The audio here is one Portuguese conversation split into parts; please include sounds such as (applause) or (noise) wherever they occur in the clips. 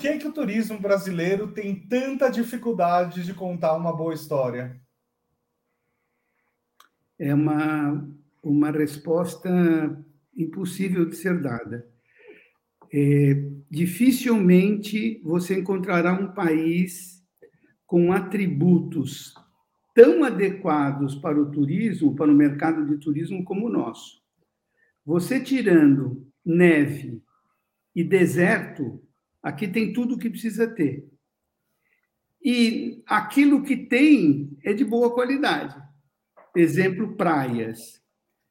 que, que o turismo brasileiro tem tanta dificuldade de contar uma boa história? É uma, uma resposta impossível de ser dada. É, dificilmente você encontrará um país com atributos tão adequados para o turismo, para o mercado de turismo como o nosso. Você tirando neve e deserto, aqui tem tudo o que precisa ter. E aquilo que tem é de boa qualidade. Exemplo, praias.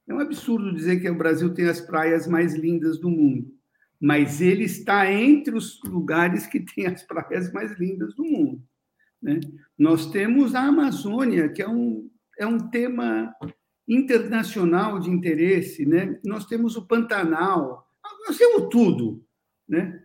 É um absurdo dizer que o Brasil tem as praias mais lindas do mundo, mas ele está entre os lugares que têm as praias mais lindas do mundo. Né? Nós temos a Amazônia, que é um, é um tema internacional de interesse, né? nós temos o Pantanal, nós temos tudo, né?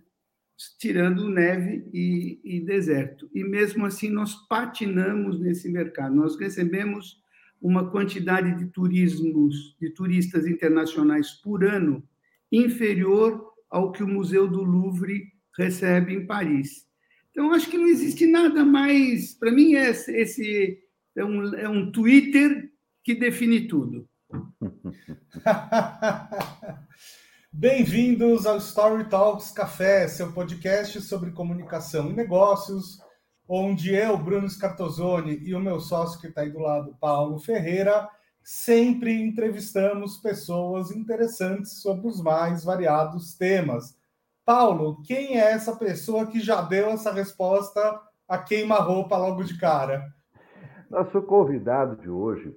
Tirando neve e, e deserto. E mesmo assim, nós patinamos nesse mercado. Nós recebemos uma quantidade de turismos, de turistas internacionais por ano inferior ao que o Museu do Louvre recebe em Paris. Então, acho que não existe nada mais. Para mim, é esse é um, é um Twitter que define tudo. (laughs) Bem-vindos ao Story Talks Café, seu podcast sobre comunicação e negócios, onde eu, Bruno Scartozoni, e o meu sócio que está aí do lado, Paulo Ferreira, sempre entrevistamos pessoas interessantes sobre os mais variados temas. Paulo, quem é essa pessoa que já deu essa resposta a queima-roupa logo de cara? Nosso convidado de hoje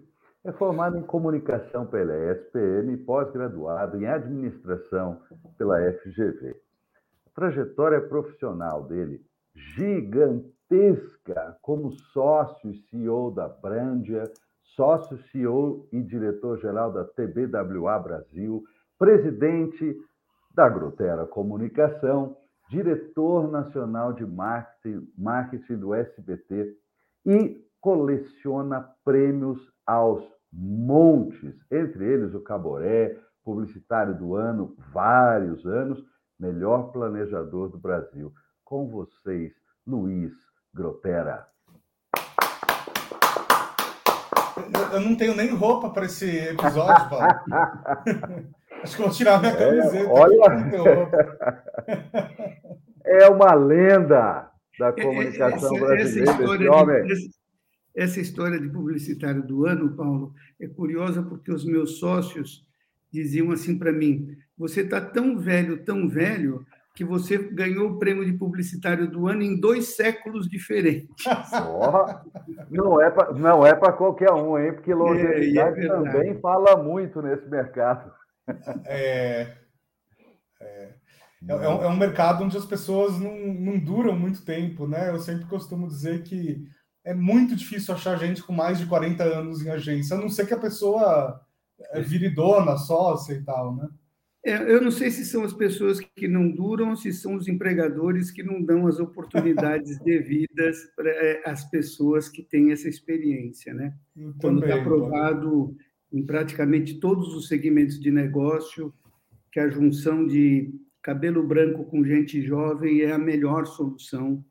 é formado em comunicação pela ESPM e pós-graduado em administração pela FGV. A trajetória profissional dele, gigantesca, como sócio e CEO da Brandia, sócio, CEO e diretor-geral da TBWA Brasil, presidente da Grotera Comunicação, diretor nacional de marketing, marketing do SBT e coleciona prêmios aos montes, entre eles o Caboré, publicitário do ano, vários anos, melhor planejador do Brasil. Com vocês, Luiz Grotera. Eu não tenho nem roupa para esse episódio, Paulo. (laughs) Acho que vou tirar minha é, camiseta. É, olha... é uma lenda da comunicação essa, brasileira, essa esse homem. De, essa história de publicitário do ano, Paulo, é curiosa porque os meus sócios diziam assim para mim: você está tão velho, tão velho, que você ganhou o prêmio de publicitário do ano em dois séculos diferentes. Oh, não é para não é para qualquer um, hein? Porque longevidade é, é também fala muito nesse mercado. É, é, é, é, um, é, um, mercado onde as pessoas não, não duram muito tempo, né? Eu sempre costumo dizer que é muito difícil achar gente com mais de 40 anos em agência, a não ser que a pessoa é, vire dona, sócia e tal, né? É, eu não sei se são as pessoas que não duram, se são os empregadores que não dão as oportunidades (laughs) devidas para é, as pessoas que têm essa experiência, né? Quando está provado em praticamente todos os segmentos de negócio que a junção de cabelo branco com gente jovem é a melhor solução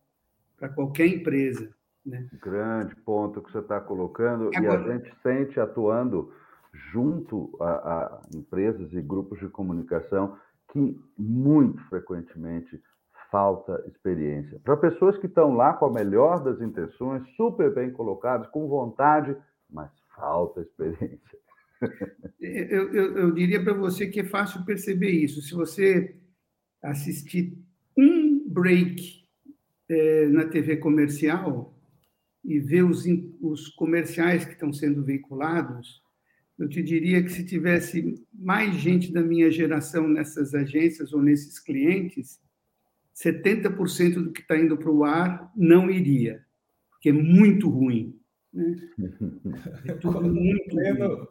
para qualquer empresa. Né? Grande ponto que você está colocando, Agora... e a gente sente atuando junto a, a empresas e grupos de comunicação que muito frequentemente falta experiência. Para pessoas que estão lá com a melhor das intenções, super bem colocadas, com vontade, mas falta experiência. (laughs) Eu, eu, eu diria para você que é fácil perceber isso. Se você assistir um break é, na TV comercial e ver os, os comerciais que estão sendo veiculados, eu te diria que se tivesse mais gente da minha geração nessas agências ou nesses clientes, 70% do que está indo para o ar não iria, porque é muito ruim. Né? É tudo (laughs) muito pleno, ruim.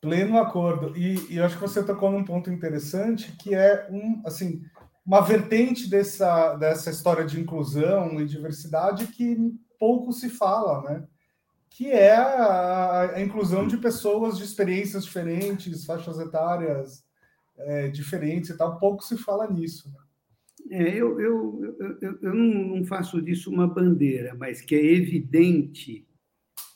pleno acordo. E, e eu acho que você tocou num ponto interessante, que é um, assim, uma vertente dessa, dessa história de inclusão e diversidade que pouco se fala, né? que é a, inclusão de pessoas de experiências diferentes, faixas etárias é, diferentes e tal. Pouco se fala nisso. Né? É, eu, eu, eu, eu não faço disso uma bandeira, mas que é evidente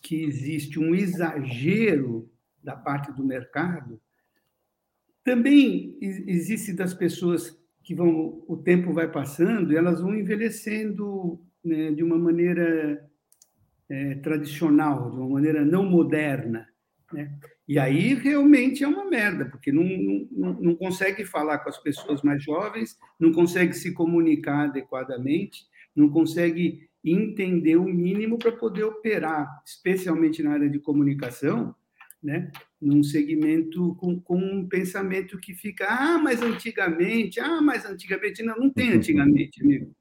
que existe um exagero da parte do mercado. Também existe das pessoas que vão, o tempo vai passando elas vão envelhecendo né, de uma maneira é, tradicional, de uma maneira não moderna. Né? E aí realmente é uma merda, porque não, não, não consegue falar com as pessoas mais jovens, não consegue se comunicar adequadamente, não consegue entender o mínimo para poder operar, especialmente na área de comunicação, né? num segmento com, com, um pensamento que fica, ah, mas antigamente, ah, mas antigamente. Não, não tem antigamente, amigo.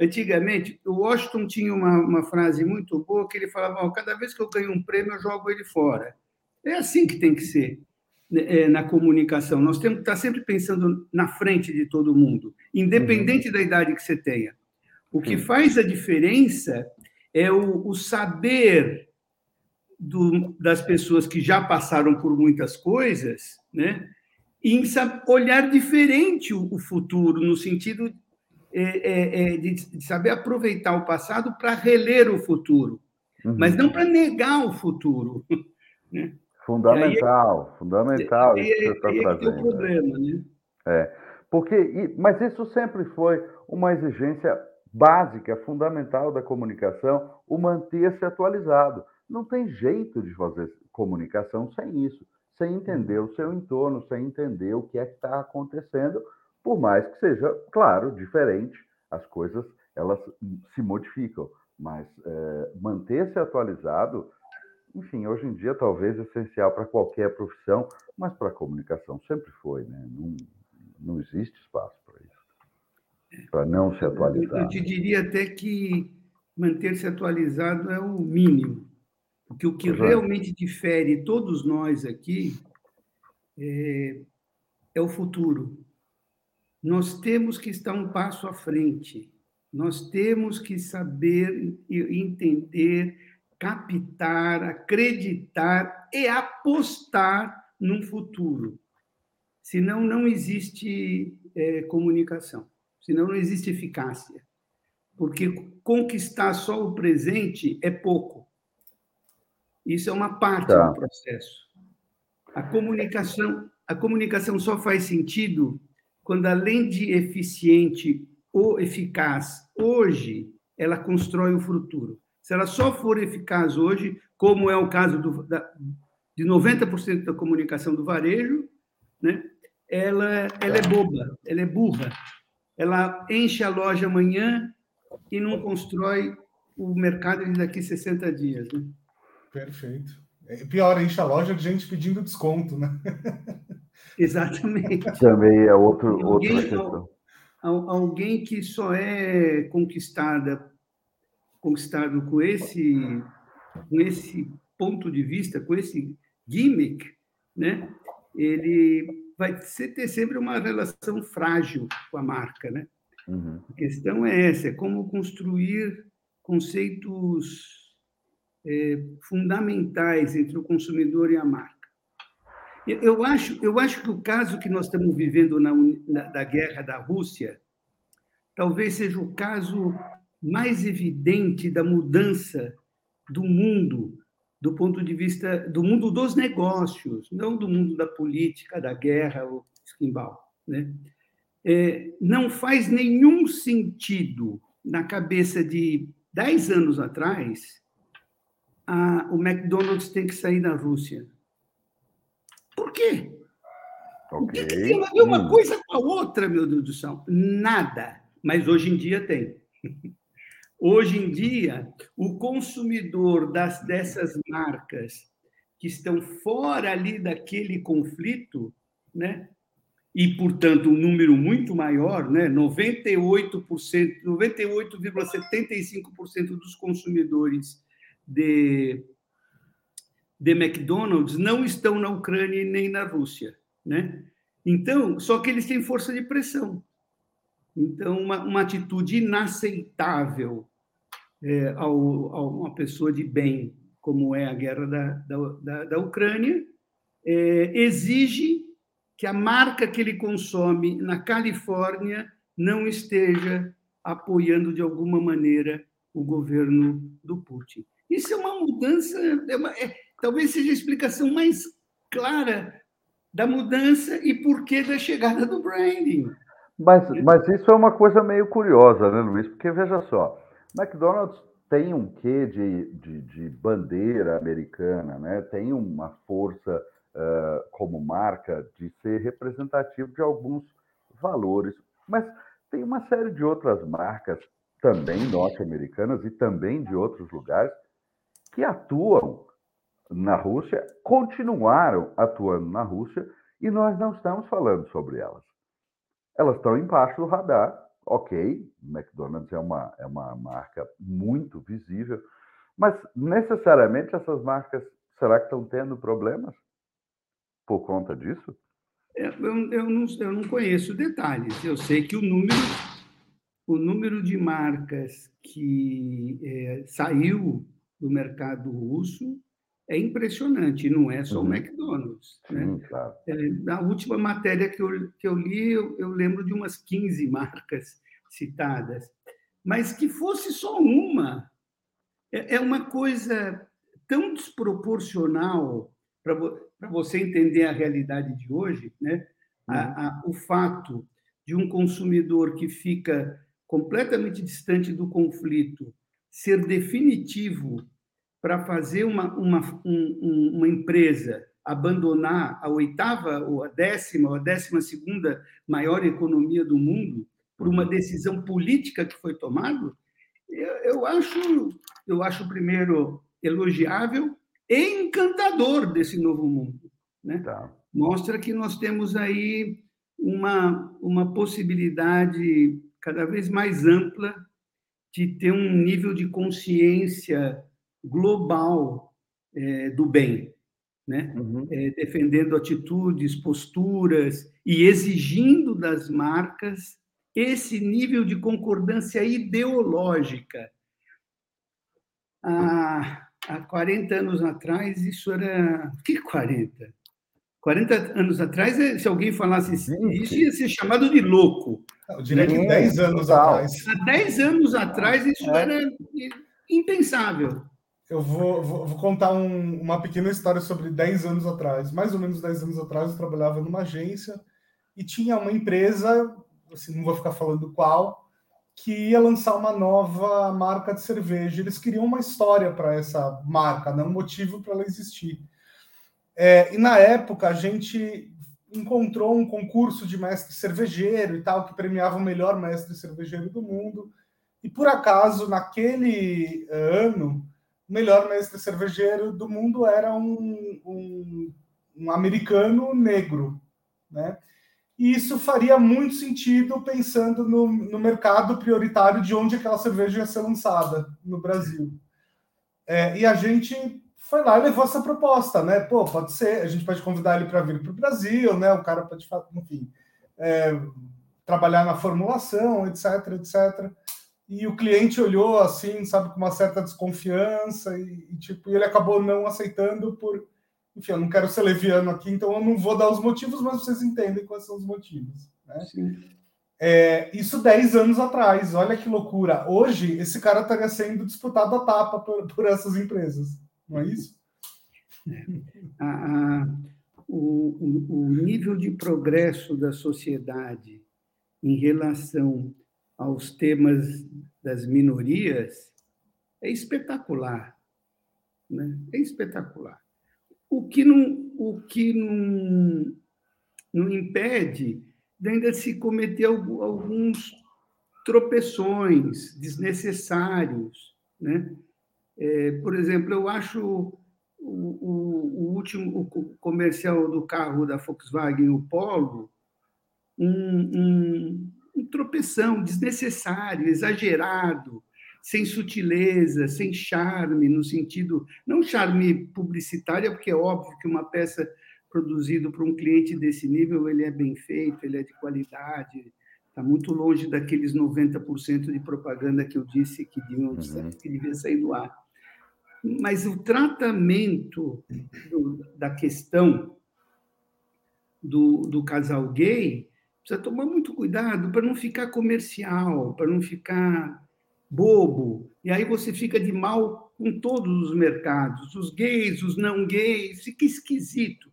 Antigamente, o Washington tinha uma, uma frase muito boa que ele falava: oh, cada vez que eu ganho um prêmio, eu jogo ele fora. É assim que tem que ser né, é, na comunicação. Nós temos que estar sempre pensando na frente de todo mundo, independente uhum. da idade que você tenha. O que faz a diferença é o, o saber do, das pessoas que já passaram por muitas coisas, né? em olhar diferente o, o futuro, no sentido é, é, é, de, de, saber aproveitar o passado para reler o futuro, uhum. mas não para negar o futuro. (laughs) Né? Fundamental, aí, fundamental isso que você está trazendo. É o problema, né? É, porque, mas isso sempre foi uma exigência básica, fundamental da comunicação, o manter-se atualizado. Não tem jeito de fazer comunicação sem isso, sem entender o seu entorno, sem entender o que é que está acontecendo, por mais que seja, claro, diferente, as coisas elas se modificam, mas é, manter-se atualizado enfim, hoje em dia talvez essencial para qualquer profissão, mas para a comunicação sempre foi, né? Não, não existe espaço para isso, para não se atualizar. Eu te diria até que manter-se atualizado é o mínimo, porque o que Exato. realmente difere todos nós aqui é, é o futuro. Nós temos que estar um passo à frente. Nós temos que saber entender captar, acreditar e apostar num futuro. Senão, não existe é, comunicação, senão, não existe eficácia. Porque conquistar só o presente é pouco. Isso é uma parte tá. do processo. A comunicação, a comunicação só faz sentido quando, além de eficiente ou eficaz hoje, ela constrói o futuro. Se ela só for eficaz hoje, como é o caso do, da, de 90% da comunicação do varejo, né? ela, ela é boba, ela é burra. Ela enche a loja amanhã e não constrói o mercado daqui 60 dias. Né? Perfeito. É pior, enche a loja de gente pedindo desconto, né? (laughs) (laughs) Exatamente. Também é outro, alguém, outra questão. Alguém que só é conquistada conquistado com esse, com esse ponto de vista, com esse gimmick, né? ele vai ter sempre uma relação frágil com a marca. Né? Uhum. A questão é essa, é como construir conceitos é, fundamentais entre o consumidor e a marca. Eu acho, eu acho que o caso que nós estamos vivendo na, na, da guerra da Rússia talvez seja o caso mais evidente da mudança do mundo, do ponto de vista do mundo dos negócios, não do mundo da política, da guerra ou esquimbal. Né? É, não faz nenhum sentido na cabeça de 10 anos atrás a, o McDonald's tem que sair da Rússia. Por quê? Okay. O que, que tem a ver uma hum. coisa com a outra, meu Deus do céu? Nada. Mas hoje em dia tem. (laughs) Hoje em dia, o consumidor das, dessas marcas que estão fora ali daquele conflito, né? e, portanto, um número muito maior, né? 98%, 98,75% dos consumidores de, de McDonald's não estão na Ucrânia nem na Rússia. Né? Então, só que eles têm força de pressão. Então, uma, uma atitude inaceitável é, ao, a uma pessoa de bem, como é a guerra da, da, da Ucrânia, é, exige que a marca que ele consome na Califórnia não esteja apoiando de alguma maneira o governo do Putin. Isso é uma mudança, é uma, é, talvez seja a explicação mais clara da mudança e porquê da chegada do branding. Mas, mas isso é uma coisa meio curiosa, né, Luiz? Porque veja só, McDonald's tem um quê de, de, de bandeira americana, né? tem uma força uh, como marca de ser representativo de alguns valores, mas tem uma série de outras marcas também norte-americanas e também de outros lugares que atuam na Rússia, continuaram atuando na Rússia e nós não estamos falando sobre elas. Elas estão embaixo do radar, ok, McDonald's é uma, é uma marca muito visível, mas necessariamente essas marcas, será que estão tendo problemas por conta disso? Eu, eu, não, eu não conheço detalhes. Eu sei que o número, o número de marcas que é, saiu do mercado russo é impressionante, não é só uhum. o McDonald's. Né? Sim, claro. é, na última matéria que eu, que eu li, eu, eu, lembro de umas 15 (laughs) marcas citadas, mas que fosse só uma, é, é uma coisa tão desproporcional para vo, você entender a realidade de hoje, né? Uhum. A, a, o fato de um consumidor que fica completamente distante do conflito ser definitivo para fazer uma, uma, um, uma empresa abandonar a oitava ou a décima ou a décima segunda maior economia do mundo por uma decisão política que foi tomada, eu, eu acho eu acho primeiro elogiável e encantador desse novo mundo, né? Tá. Mostra que nós temos aí uma uma possibilidade cada vez mais ampla de ter um nível de consciência global é, do bem, né? Uhum. É, defendendo atitudes, posturas e exigindo das marcas esse nível de concordância ideológica. Há, há 40 anos atrás, isso era. Que 40? 40 anos atrás, é, se alguém falasse isso, ia ser chamado de louco. Eu diria que 10 anos atrás. Há 10 anos atrás, isso é. era impensável. Eu vou, vou, vou contar um, uma pequena história sobre 10 anos atrás. Mais ou menos 10 anos atrás, eu trabalhava numa agência e tinha uma empresa, assim, não vou ficar falando qual, que ia lançar uma nova marca de cerveja. Eles queriam uma história para essa marca, não um motivo para ela existir. É, e na época a gente encontrou um concurso de mestre cervejeiro e tal, que premiava o melhor mestre cervejeiro do mundo. E por acaso, naquele ano, o melhor mestre cervejeiro do mundo era um, um, um americano negro, né? E isso faria muito sentido pensando no, no, mercado prioritário de onde aquela cerveja ia ser lançada no Brasil. É, e a gente foi lá e levou essa proposta, né? Pô, pode ser, a gente pode convidar ele para vir para o Brasil, né? O cara pode, enfim, é, trabalhar na formulação, etc, etc. E o cliente olhou assim, sabe, com uma certa desconfiança e, e tipo, ele acabou não aceitando por, enfim, eu não quero ser leviano aqui, então eu não vou dar os motivos, mas vocês entendem quais são os motivos, né? É, isso 10 anos atrás, olha que loucura. Hoje, esse cara estaria sendo disputado a tapa por, por essas empresas não é isso? (laughs) A, a, o, o, nível de progresso da sociedade em relação aos temas das minorias é espetacular. Né? É espetacular. O que não, o que não, não impede de ainda se cometer alguns tropeções desnecessários, né? É, por exemplo, eu acho o, o, o, último o comercial do carro da Volkswagen, o Polo, um, um, um tropeção desnecessário, exagerado, sem sutileza, sem charme, no sentido, não charme publicitário, porque é óbvio que uma peça produzida para um cliente desse nível, ele é bem feito, ele é de qualidade, está muito longe daqueles 90% de propaganda que eu disse que, deviam, uhum. que devia sair do ar mas o tratamento do, da questão do, do casal gay, precisa tomar muito cuidado para não ficar comercial, para não ficar bobo. E aí você fica de mal com todos os mercados, os gays, os não gays, fica esquisito,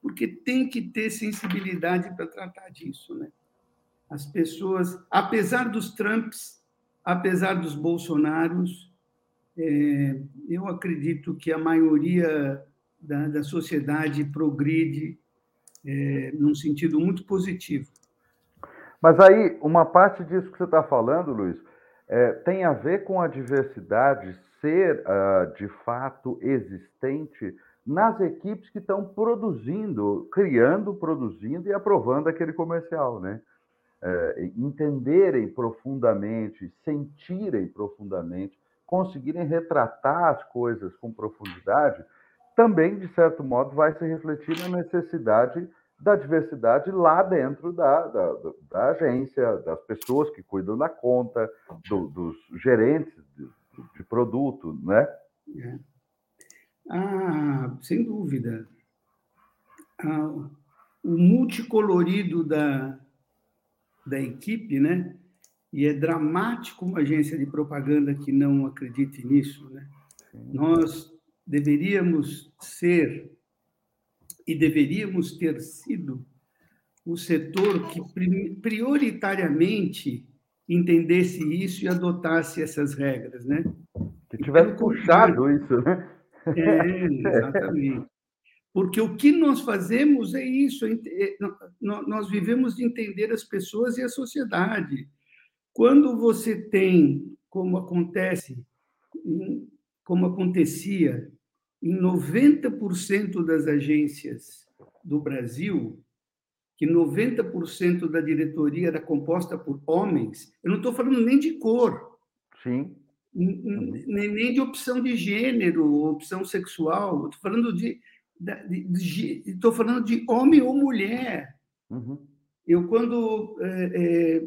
porque tem que ter sensibilidade para tratar disso, né? As pessoas, apesar dos Trumps, apesar dos Bolsonaros, é, eu acredito que a maioria da, da sociedade progride é, num sentido muito positivo. Mas aí, uma parte disso que você está falando, Luiz, é, tem a ver com a diversidade ser, uh, de fato, existente nas equipes que estão produzindo, criando, produzindo e aprovando aquele comercial, né? É, entenderem profundamente, sentirem profundamente, conseguirem retratar as coisas com profundidade, também, de certo modo, vai se refletir na necessidade da diversidade lá dentro da, da, da agência, das pessoas que cuidam da conta, do, dos gerentes de, de, produto, né? É. Ah, sem dúvida. Ah, o multicolorido da, da equipe, né? E é dramático uma agência de propaganda que não acredite nisso, né? Nós deveríamos ser e deveríamos ter sido o setor que prioritariamente entendesse isso e adotasse essas regras, né? Que tivesse puxado isso, né? É, exatamente. Porque o que nós fazemos é isso, é, nós vivemos de entender as pessoas e a sociedade. Quando você tem, como acontece, como acontecia em 90% das agências do Brasil, que 90% da diretoria era composta por homens, eu não estou falando nem de cor. Sim. Nem, nem de opção de gênero, opção sexual. Estou falando de, estou falando de homem ou mulher. Uhum. Eu, quando é,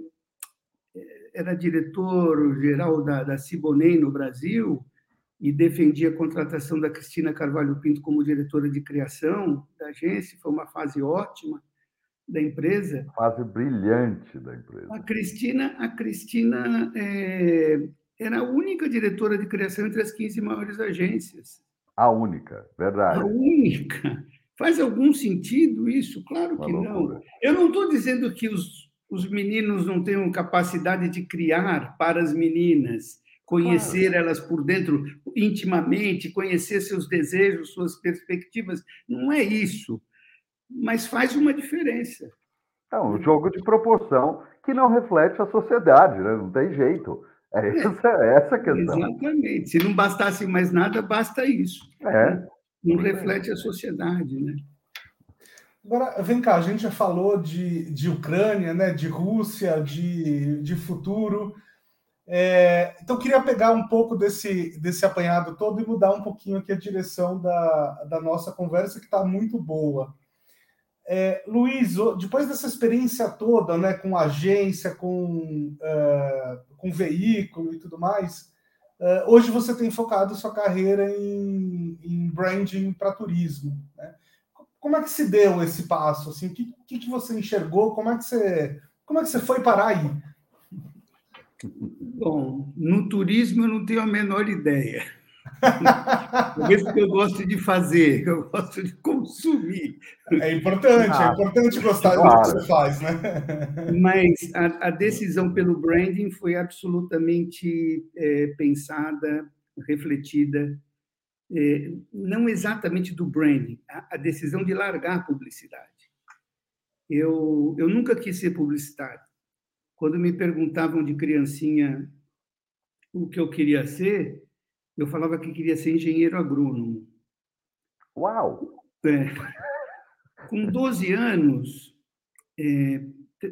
é, era diretor-geral da, da Cibonem no Brasil, e defendi a contratação da Cristina Carvalho Pinto como diretora de criação da agência, foi uma fase ótima da empresa. Fase brilhante da empresa. A Cristina, a Cristina é, era a única diretora de criação entre as 15 maiores agências. A única, verdade. A única. Faz algum sentido isso? Claro que não. Eu não estou dizendo que os, os meninos não tenham capacidade de criar para as meninas conhecer claro. elas por dentro intimamente, conhecer seus desejos, suas perspectivas. Não é isso, mas faz uma diferença. É um jogo de proporção que não reflete a sociedade, né? não tem jeito. É, é. essa, é essa a questão. Exatamente. Se não bastasse mais nada, basta isso. É. Não reflete a sociedade, né? Agora, vem cá, a gente já falou de, de Ucrânia, né, de Rússia, de, de futuro. É, então, queria pegar um pouco desse, desse apanhado todo e mudar um pouquinho aqui a direção da, da nossa conversa, que está muito boa. É, Luiz, depois dessa experiência toda, né, com agência, com, uh, com veículo e tudo mais, uh, hoje você tem focado sua carreira em, em branding para turismo. Né? Como é que se deu esse passo? Assim, o que, que, que você enxergou? Como é que você, como é que você foi parar aí? Bom, no turismo eu não tenho a menor ideia. É isso que eu gosto de fazer, (laughs) eu gosto de consumir. É importante, é ah, é importante gostar claro. do que você faz, né? Mas a, a decisão pelo branding foi absolutamente é, pensada, refletida, é, não exatamente do branding, a, a, decisão de largar a publicidade. Eu, eu nunca quis ser publicitário. Quando me perguntavam de criancinha o que eu queria ser, eu falava que queria ser engenheiro agrônomo. Uau! É. Com 12 anos, é,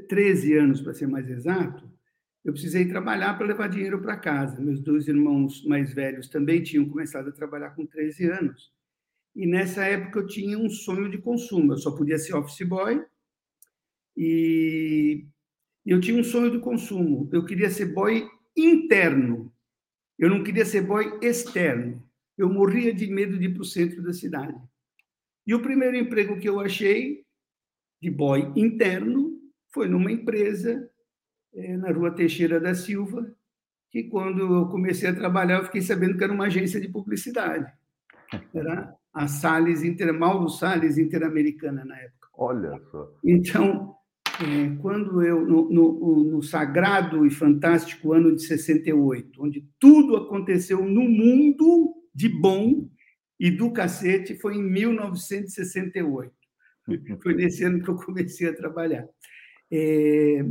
13 anos para ser mais exato, eu precisei trabalhar para levar dinheiro para casa. Meus dois irmãos mais velhos também tinham começado a trabalhar com 13 anos. E nessa época eu tinha um sonho de consumo. Eu só podia ser office boy e eu tinha um sonho de consumo. Eu queria ser boy interno. Eu não queria ser boy externo. Eu morria de medo de ir para o centro da cidade. E o primeiro emprego que eu achei de boy interno foi numa empresa é, na rua Teixeira da Silva, que quando eu comecei a trabalhar, eu fiquei sabendo que era uma agência de publicidade. Era a Salles Inter, Mauro Salles Interamericana na época. Olha só. Então, é, quando eu, no, no, no, sagrado e fantástico ano de 68, onde tudo aconteceu no mundo de bom e do cacete, foi em 1968. Foi nesse ano que eu comecei a trabalhar. É,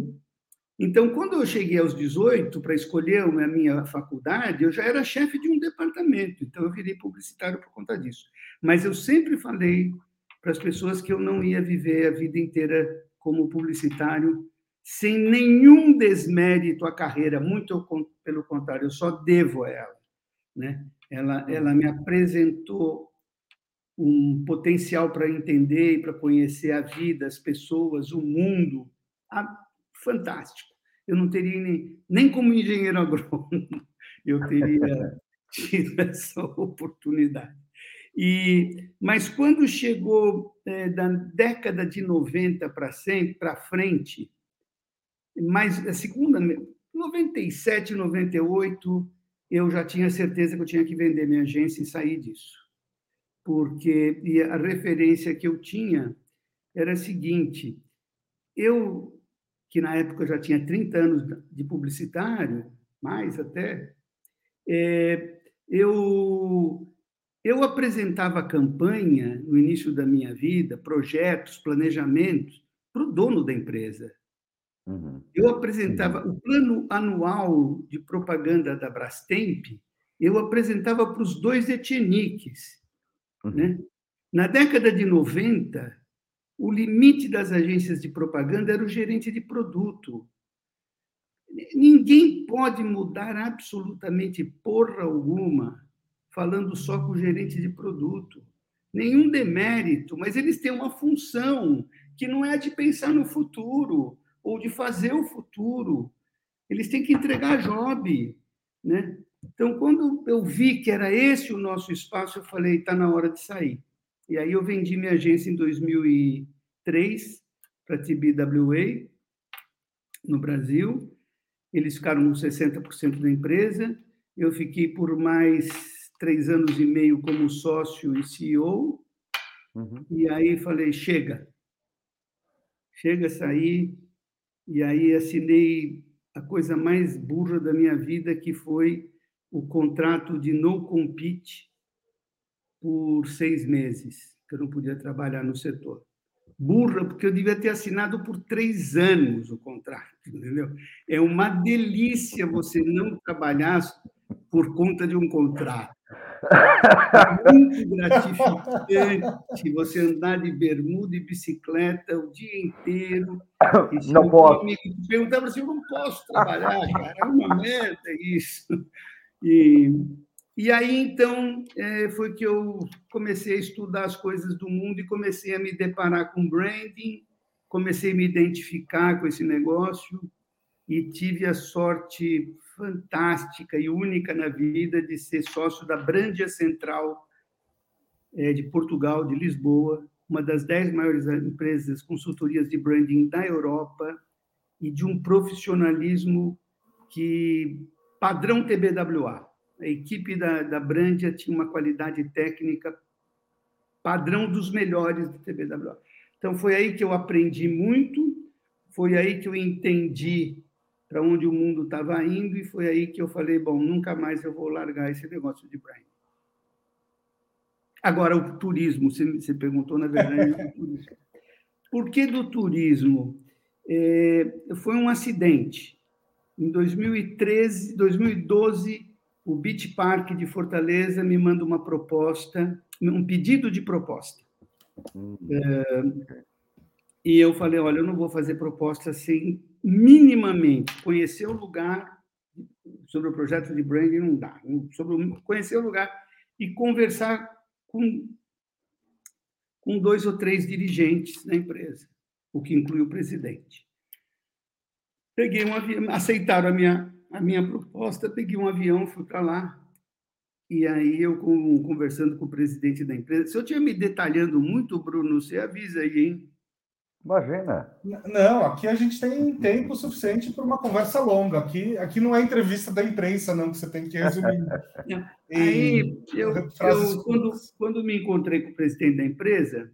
então, quando eu cheguei aos 18 para escolher a minha faculdade, eu já era chefe de um departamento, então eu virei publicitário por conta disso. Mas eu sempre falei para as pessoas que eu não ia viver a vida inteira como publicitário sem nenhum desmérito à carreira, muito pelo contrário, eu só devo a ela. Né? Ela, ela me apresentou um potencial para entender e para conhecer a vida, as pessoas, o mundo, fantástico. Eu não teria nem, nem como engenheiro agrônomo, (laughs) eu teria (laughs) tido essa oportunidade. E, mas quando chegou é, da década de 90 para frente, mais a segunda, 97, 98, eu já tinha certeza que eu tinha que vender minha agência e sair disso. Porque a referência que eu tinha era a seguinte: eu que na época já tinha 30 anos de publicitário, mais até, é, eu, eu apresentava campanha no início da minha vida, projetos, planejamentos, para o dono da empresa. Uhum. Eu apresentava o plano anual de propaganda da Brastemp, eu apresentava para os dois etniques. Uhum. Né? Na década de 90, o limite das agências de propaganda era o gerente de produto. Ninguém pode mudar absolutamente porra alguma falando só com o gerente de produto. Nenhum demérito, mas eles têm uma função que não é de pensar no futuro ou de fazer o futuro. Eles têm que entregar job, né? Então, quando eu vi que era esse o nosso espaço, eu falei, está na hora de sair. E aí eu vendi minha agência em 2003 para a TBWA, no Brasil. Eles ficaram com 60% da empresa. Eu fiquei por mais três anos e meio como sócio e CEO. Uhum. E aí falei, chega. Chega a sair. E aí assinei a coisa mais burra da minha vida, que foi o contrato de no compete por seis meses, que eu não podia trabalhar no setor. Burra, porque eu devia ter assinado por três anos o contrato, (laughs) entendeu? É uma delícia você não trabalhar por conta de um contrato. É (laughs) muito gratificante você andar de bermuda e bicicleta o dia inteiro. Não posso. Amigo perguntava assim: eu não posso trabalhar, cara, é uma merda isso. E e aí, então, é, foi que eu comecei a estudar as coisas do mundo e comecei a me deparar com branding, comecei a me identificar com esse negócio e tive a sorte fantástica e única na vida de ser sócio da Brandia Central é, de Portugal, de Lisboa, uma das dez maiores empresas consultorias de branding da Europa e de um profissionalismo que padrão TBWA a equipe da, da Brandia tinha uma qualidade técnica padrão dos melhores do TBWA. Então, foi aí que eu aprendi muito, foi aí que eu entendi para onde o mundo estava indo e foi aí que eu falei, bom, nunca mais eu vou largar esse negócio de brand. Agora, o turismo, você, perguntou, na verdade, (laughs) Por que do turismo? É, foi um acidente. Em 2013, 2012, o Beach Park de Fortaleza me manda uma proposta, um pedido de proposta. Uhum. É, e eu falei, olha, eu não vou fazer proposta sem minimamente conhecer o lugar sobre o projeto de branding não dá, sobre conhecer o lugar e conversar com com dois ou três dirigentes da empresa, o que inclui o presidente. Peguei um avião, aceitaram a minha a minha proposta, peguei um avião, fui para lá. E aí eu conversando com o presidente da empresa, se eu estiver me detalhando muito, Bruno, você avisa aí, hein? Imagina. Não, aqui a gente tem tempo suficiente para uma conversa longa. Aqui, aqui não é entrevista da imprensa, não, que você tem que resumir. (laughs) Aí, eu, eu quando, quando me encontrei com o presidente da empresa,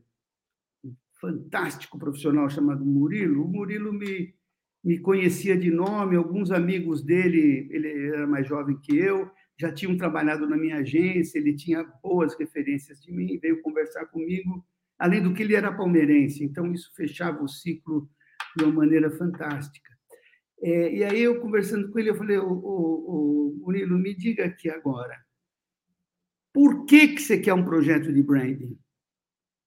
um fantástico profissional chamado Murilo, o Murilo me, me conhecia de nome, alguns amigos dele, ele era mais jovem que eu, já tinham trabalhado na minha agência, ele tinha boas referências de mim, veio conversar comigo Além do que ele era palmeirense, então isso fechava o ciclo de uma maneira fantástica. É, e aí eu conversando com ele, eu falei, o, o, o Murilo, me diga aqui agora, por que que você quer um projeto de branding?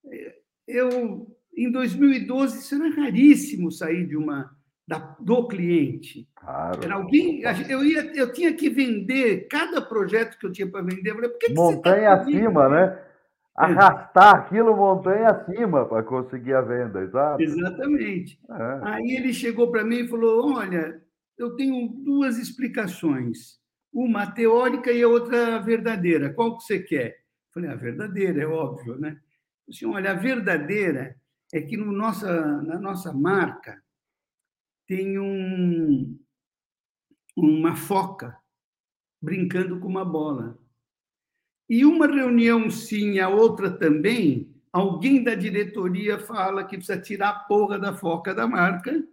É, eu em 2012 isso era raríssimo sair de uma da, do cliente. Claro. Era alguém, eu ia, eu tinha que vender cada projeto que eu tinha para vender. Eu falei, por que, que Montanha você tá acima, né? Arrastar aquilo montanha acima para conseguir a venda, exato. Exatamente. É. Aí ele chegou para mim e falou: Olha, eu tenho duas explicações, uma teórica e a outra verdadeira. Qual que você quer? Eu falei: A verdadeira, é óbvio, né? Assim, olha, a verdadeira é que no nossa, na nossa marca tem um, uma foca brincando com uma bola. E uma reunião sim, a outra também, alguém da diretoria fala que precisa tirar a porra da foca da marca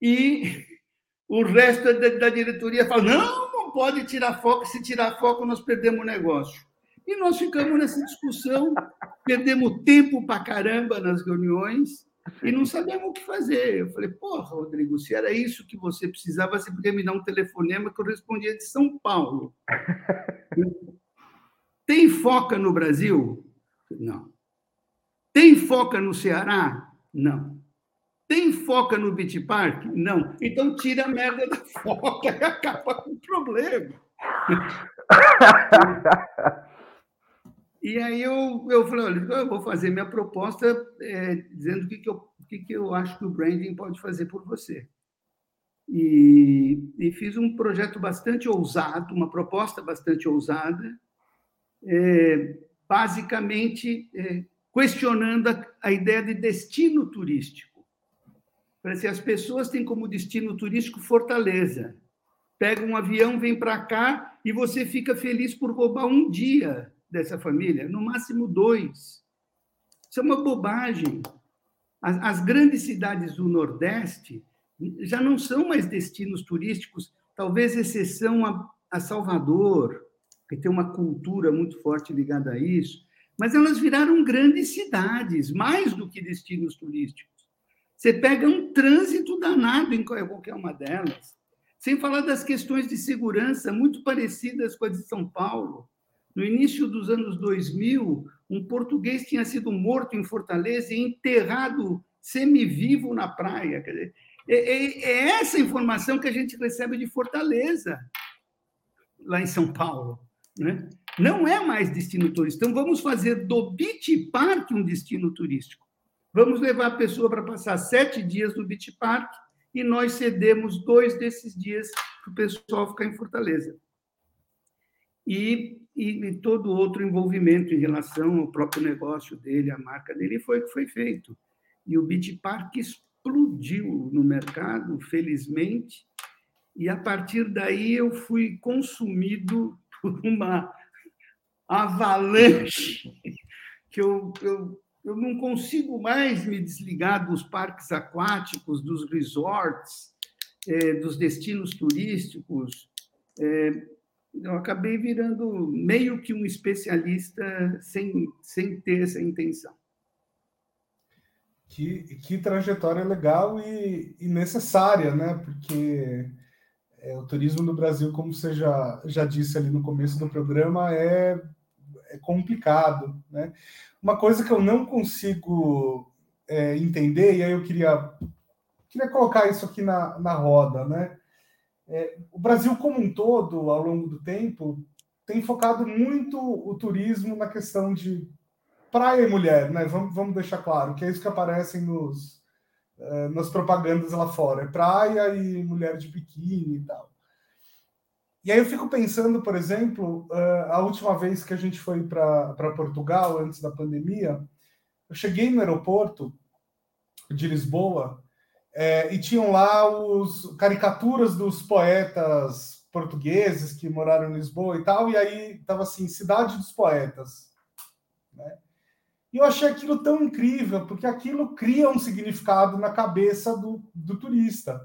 e (laughs) o resto da, diretoria fala: não, não pode tirar foca, se tirar foca nós perdemos o negócio. E nós ficamos nessa discussão, (laughs) perdemos tempo para caramba nas reuniões e não sabemos o que fazer. Eu falei, porra, Rodrigo, se era isso que você precisava, você podia me dar um telefonema que eu respondia de São Paulo. (laughs) Tem foca no Brasil? Não. Tem foca no Ceará? Não. Tem foca no Beach Park? Não. Então tira a merda da foca (laughs) e acaba com o problema. (laughs) E aí eu, eu falei, olha, eu vou fazer minha proposta é, dizendo o que, que, eu, que, que eu acho que o branding pode fazer por você. E, e fiz um projeto bastante ousado, uma proposta bastante ousada, é, basicamente é, questionando a, a, ideia de destino turístico. Parece que as pessoas têm como destino turístico Fortaleza. Pega um avião, vem para cá e você fica feliz por roubar um dia dessa família, no máximo dois. Isso é uma bobagem. As, as grandes cidades do Nordeste já não são mais destinos turísticos, talvez exceção a, a Salvador, que tem uma cultura muito forte ligada a isso, mas elas viraram grandes cidades, mais do que destinos turísticos. Você pega um trânsito danado em qualquer uma delas, sem falar das questões de segurança muito parecidas com a de São Paulo. No início dos anos 2000, um português tinha sido morto em Fortaleza e enterrado semivivo na praia. Dizer, é, é, é essa informação que a gente recebe de Fortaleza, lá em São Paulo. Né? Não é mais destino turístico. Então, vamos fazer do Beach Park um destino turístico. Vamos levar a pessoa para passar sete dias no Beach Park e nós cedemos dois desses dias para o pessoal ficar em Fortaleza. E, e, e, todo outro envolvimento em relação ao próprio negócio dele, a marca dele, foi o que foi feito. E o Beach Park explodiu no mercado, felizmente, e a partir daí eu fui consumido (laughs) uma avalanche que eu, eu, eu não consigo mais me desligar dos parques aquáticos, dos resorts, é, dos destinos turísticos. É, eu acabei virando meio que um especialista sem, sem ter essa intenção. Que, que trajetória legal e, e necessária, né? Porque é, o turismo no Brasil, como você já, já disse ali no começo do programa, é, é complicado. Né? Uma coisa que eu não consigo é, entender, e aí eu queria, queria colocar isso aqui na, na roda, né? É, o Brasil como um todo, ao longo do tempo, tem focado muito o turismo na questão de praia e mulher, né? Vamos, vamos deixar claro que é isso que aparecem nos, eh, nas propagandas lá fora. É praia e mulher de biquíni e tal. E aí eu fico pensando, por exemplo, eh, a última vez que a gente foi para Portugal, antes da pandemia, eu cheguei no aeroporto de Lisboa, é, e tinham lá os caricaturas dos poetas portugueses que moraram em Lisboa e tal, e aí estava assim, Cidade dos Poetas. Né? E eu achei aquilo tão incrível, porque aquilo cria um significado na cabeça do, do turista.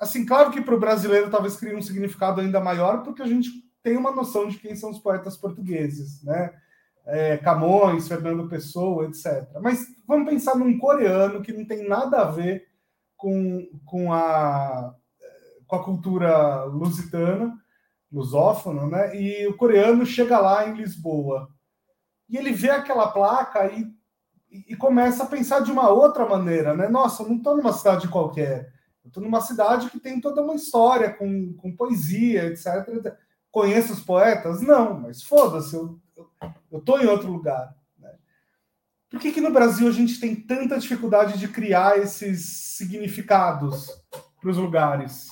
Assim, claro que para o brasileiro talvez crie um significado ainda maior, porque a gente tem uma noção de quem são os poetas portugueses, né? É, Camões, Fernando Pessoa, etc. Mas vamos pensar num coreano que não tem nada a ver com, com, a, com a cultura lusitana, lusófona, né? E o coreano chega lá em Lisboa e ele vê aquela placa e, e começa a pensar de uma outra maneira, né? Nossa, eu não estou numa cidade qualquer, eu estou numa cidade que tem toda uma história com, com poesia, etc. Conheço os poetas? Não, mas foda-se, eu estou em outro lugar. Né? Por que, que no Brasil a gente tem tanta dificuldade de criar esses significados para os lugares?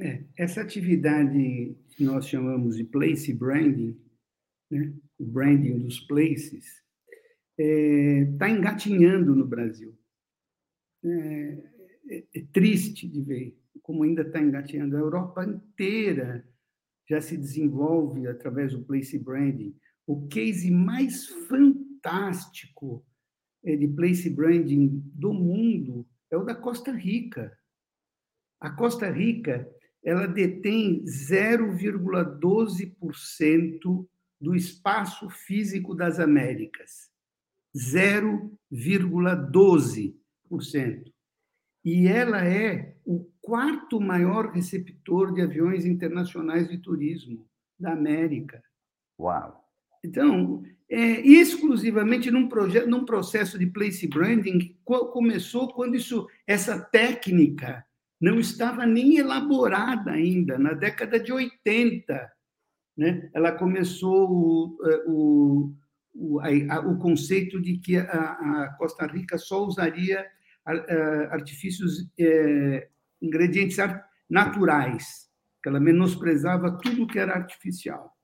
É, essa atividade que nós chamamos de place branding, né? o branding dos places, está é, tá engatinhando no Brasil. É, é, é triste de ver como ainda está engatinhando, a Europa inteira já se desenvolve através do place branding. O case mais fantástico é, de place branding do mundo é o da Costa Rica. A Costa Rica ela detém 0,12% do espaço físico das Américas. 0,12%. E ela é o quarto maior receptor de aviões internacionais de turismo da América. Uau! Então, é, exclusivamente num, projeto, num processo de place branding que começou quando isso, essa técnica não estava nem elaborada ainda, na década de 80. Né? Ela começou o, é, o, o, a, o conceito de que a, a Costa Rica só usaria artifícios é, ingredientes naturais, que ela menosprezava tudo que era artificial.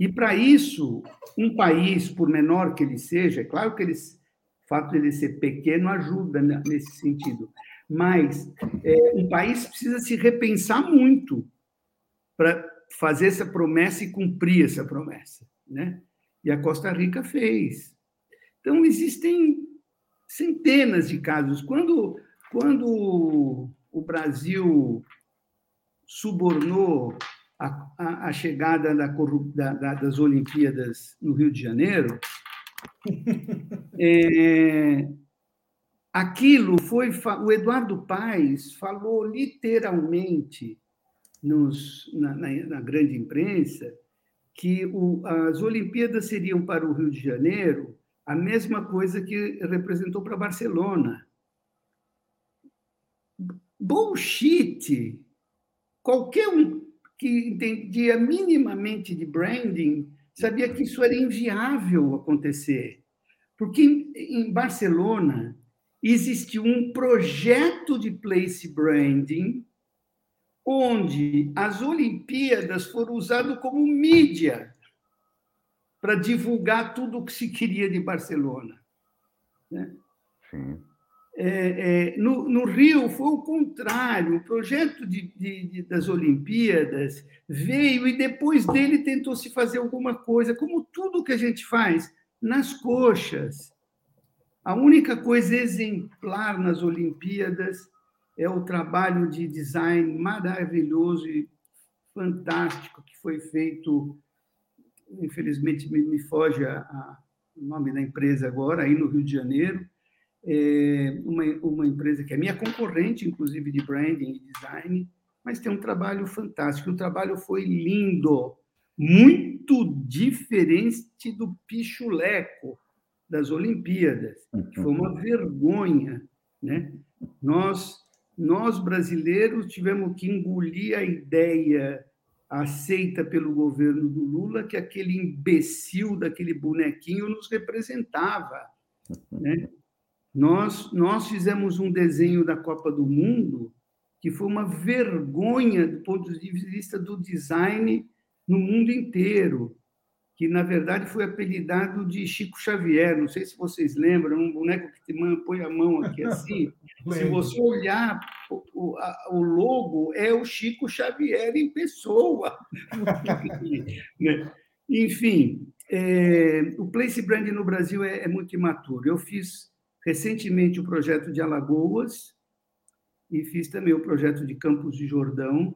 E para isso, um país, por menor que ele seja, é claro que eles, o fato de ele ser pequeno ajuda nesse sentido, mas é, um país precisa se repensar muito para fazer essa promessa e cumprir essa promessa, né? E a Costa Rica fez. Então existem centenas de casos. Quando quando o Brasil subornou a, a, a chegada da, da, das Olimpíadas no Rio de Janeiro, (laughs) é, aquilo foi. O Eduardo Paes falou literalmente nos, na, na, na grande imprensa que o, as Olimpíadas seriam para o Rio de Janeiro a mesma coisa que representou para Barcelona bullshit. Qualquer um que entendia minimamente de branding sabia que isso era inviável acontecer. Porque em Barcelona existiu um projeto de place branding onde as Olimpíadas foram usadas como mídia para divulgar tudo o que se queria de Barcelona. Né? Sim. É, é, no, no, Rio foi o contrário, o projeto de, de, de, das Olimpíadas veio e depois dele tentou se fazer alguma coisa, como tudo que a gente faz, nas coxas. A única coisa exemplar nas Olimpíadas é o trabalho de design maravilhoso e fantástico que foi feito, infelizmente me, foge a, a, o nome da empresa agora, aí no Rio de Janeiro, é uma, uma empresa que é minha concorrente, inclusive, de branding e design, mas tem um trabalho fantástico. O trabalho foi lindo, muito diferente do pichuleco das Olimpíadas, que foi uma vergonha. Né? Nós, nós, brasileiros, tivemos que engolir a ideia aceita pelo governo do Lula que aquele imbecil daquele bonequinho nos representava. Né? Nós, nós fizemos um desenho da Copa do Mundo que foi uma vergonha do ponto de vista do design no mundo inteiro. Que na verdade foi apelidado de Chico Xavier. Não sei se vocês lembram, um boneco que põe a mão aqui assim. (laughs) se você olhar, o, o, logo é o Chico Xavier em pessoa. (laughs) Enfim, é, o Place Brand no Brasil é, é muito imaturo. Eu fiz recentemente o projeto de Alagoas e fiz também o projeto de Campos de Jordão.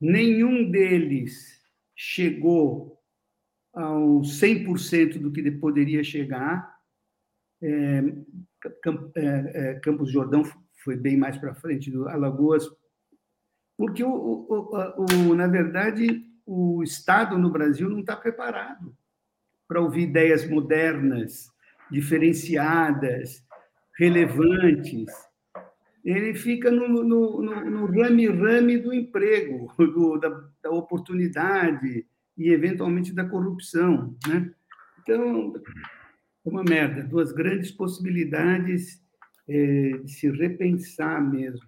Nenhum deles chegou ao 100% do que poderia chegar. É, é, é, Campos Jordão foi bem mais para frente do Alagoas, porque, o, o, o, na verdade, o Estado no Brasil não está preparado para ouvir ideias modernas, diferenciadas, relevantes. Ele fica no rame-rame do emprego, (laughs) do, da, da oportunidade, e, eventualmente, da corrupção. Né? Então, é uma merda. Duas grandes possibilidades é, de se repensar mesmo,